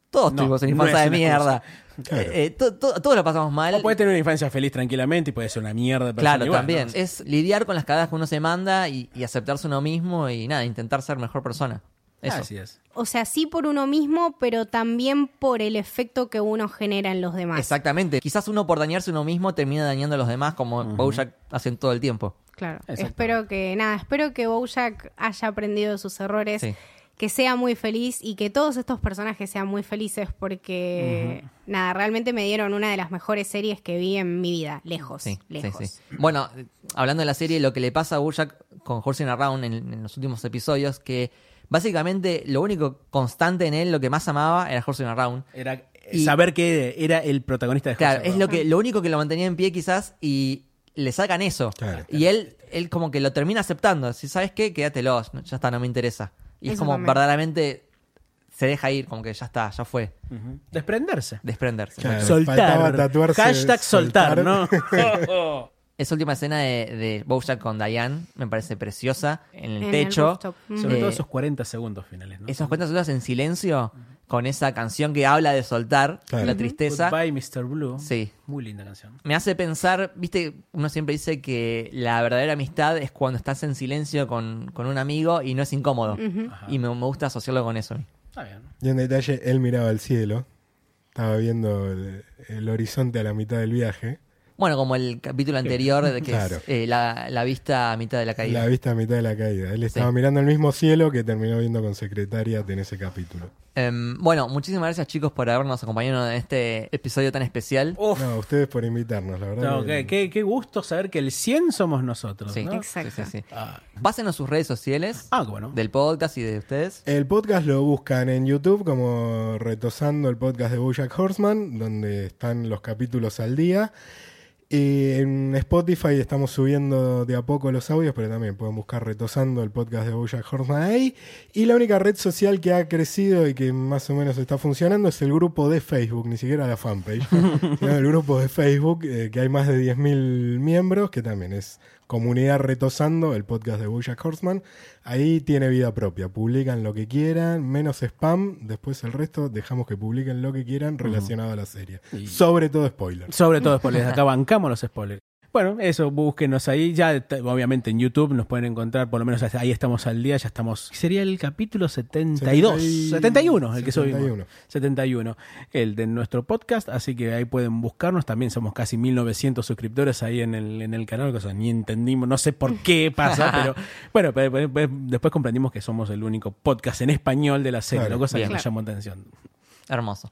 Todos No, tuvimos una infancia de una mierda. *laughs* Claro. Eh, eh, to- to- todos lo pasamos mal. O puede tener una infancia feliz tranquilamente y puede ser una mierda Claro, igual, también. ¿no? Es lidiar con las cagadas que uno se manda y, y aceptarse uno mismo y nada, intentar ser mejor persona. Eso. Así es. O sea, sí por uno mismo, pero también por el efecto que uno genera en los demás. Exactamente. Quizás uno por dañarse uno mismo termina dañando a los demás, como Bojack hacen todo el tiempo. Claro. Espero que, nada, espero que Bojack haya aprendido de sus errores, Sí. que sea muy feliz y que todos estos personajes sean muy felices porque, nada, realmente me dieron una de las mejores series que vi en mi vida, lejos, Sí, lejos. sí, sí. Bueno, hablando de la serie, lo que le pasa a Bojack con Horsing Around en, en los últimos episodios, que Básicamente, lo único constante en él, lo que más amaba, era Horsing Around. Era eh, Y- saber que era el protagonista de Claro, House of es lo que lo único que lo mantenía en pie quizás y le sacan eso. Claro. Y él él como que lo termina aceptando. Si sabes qué, quédatelo, ya está, no me interesa. Y es como también. verdaderamente se deja ir, como que ya está, ya fue. Desprenderse. desprenderse. Claro. Soltar. tatuarse Hashtag soltar, soltar. ¿no? *laughs* *laughs* *laughs* Esa última escena de, de Bojack con Diane me parece preciosa en el En el techo. rooftop. Mm. Sobre Eh, todo esos 40 segundos finales, ¿no? Esas cuentas solas en silencio con esa canción que habla de soltar Claro. la Ujú. tristeza. Goodbye, Mr. Blue. Sí. Muy linda canción. Me hace pensar, viste, uno siempre dice que la verdadera amistad es cuando estás en silencio con, con un amigo y no es incómodo. Y me, me gusta asociarlo con eso. Está bien. Y en detalle, él miraba al cielo, estaba viendo el, el horizonte a la mitad del viaje, Bueno, como el capítulo anterior, de que Claro. es eh, la, la vista a mitad de la caída. la vista a mitad de la caída. Él estaba Sí. mirando el mismo cielo que terminó viendo con Secretariat en ese capítulo. Em, bueno, muchísimas gracias chicos por habernos acompañado en este episodio tan especial. Uf. No, ustedes por invitarnos, la verdad. No, que- qué, qué- qué gusto saber que el 100 somos nosotros. Sí, ¿no? Exacto. sí, sí, sí. Ah, Pásenos sus redes sociales ah, bueno. del podcast y de ustedes. El podcast lo buscan en YouTube como Retosando el podcast de Bojack Horseman, donde están los capítulos al día. Y en Spotify estamos subiendo de a poco los audios, pero también pueden buscar Retosando el podcast de Bojack Horseman ahí. Y la única red social que ha crecido y que más o menos está funcionando es el grupo de Facebook, ni siquiera la fanpage, *laughs* el grupo de Facebook, eh, que hay más de 10.000 miembros, que también es Comunidad Retosando, el podcast de Bojack Horseman. Ahí tiene vida propia, publican lo que quieran, menos spam, después el resto dejamos que publiquen lo que quieran relacionado a la serie. Sobre todo spoilers. Sobre todo spoilers. Acá bancamos los spoilers. Bueno, eso, búsquenos ahí. Ya, obviamente, en YouTube nos pueden encontrar, por lo menos ahí estamos al día. Ya estamos. Sería el capítulo 72. 70 y- 71, el que 71. subimos. 71. El de nuestro podcast. Así que ahí pueden buscarnos. También somos casi 1900 suscriptores ahí en el, en el canal. Cosa ni entendimos. No sé por qué pasa, *laughs* pero bueno, pero- pero- pero después comprendimos que somos el único podcast en español de la serie. Claro. cosa Bien. que nos llamó atención. Hermoso.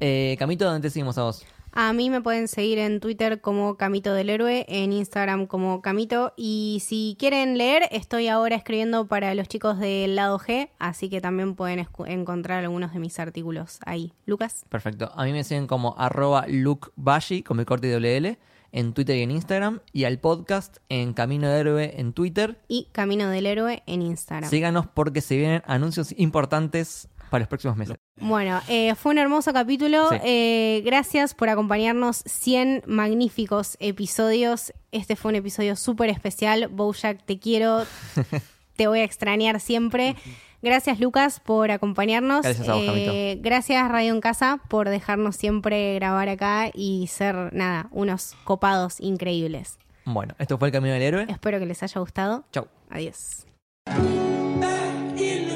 Eh, Camito, ¿dónde te seguimos a vos? A mí me pueden seguir en Twitter como Camito del Héroe, en Instagram como Camito. Y si quieren leer, estoy ahora escribiendo para los chicos del lado G, así que también pueden encontrar algunos de mis artículos ahí. Lucas. Perfecto. A mí me siguen como arroba lukebashi con mi corte doble L en Twitter y en Instagram. Y al podcast en Camino de Héroe en Twitter. Y Camino del Héroe en Instagram. Síganos porque se vienen anuncios importantes para los próximos meses. Bueno, eh, fue un hermoso capítulo. Sí. Eh, gracias por acompañarnos. 100 magníficos episodios. Este fue un episodio súper especial. Bojack, te quiero. *laughs* te voy a extrañar siempre. Gracias, Lucas, por acompañarnos. Gracias a vos, Eh, gracias, Radio en Casa, por dejarnos siempre grabar acá y ser, nada, unos copados increíbles. Bueno, esto fue el Camino del Héroe. Espero que les haya gustado. Chau. Adiós. Thank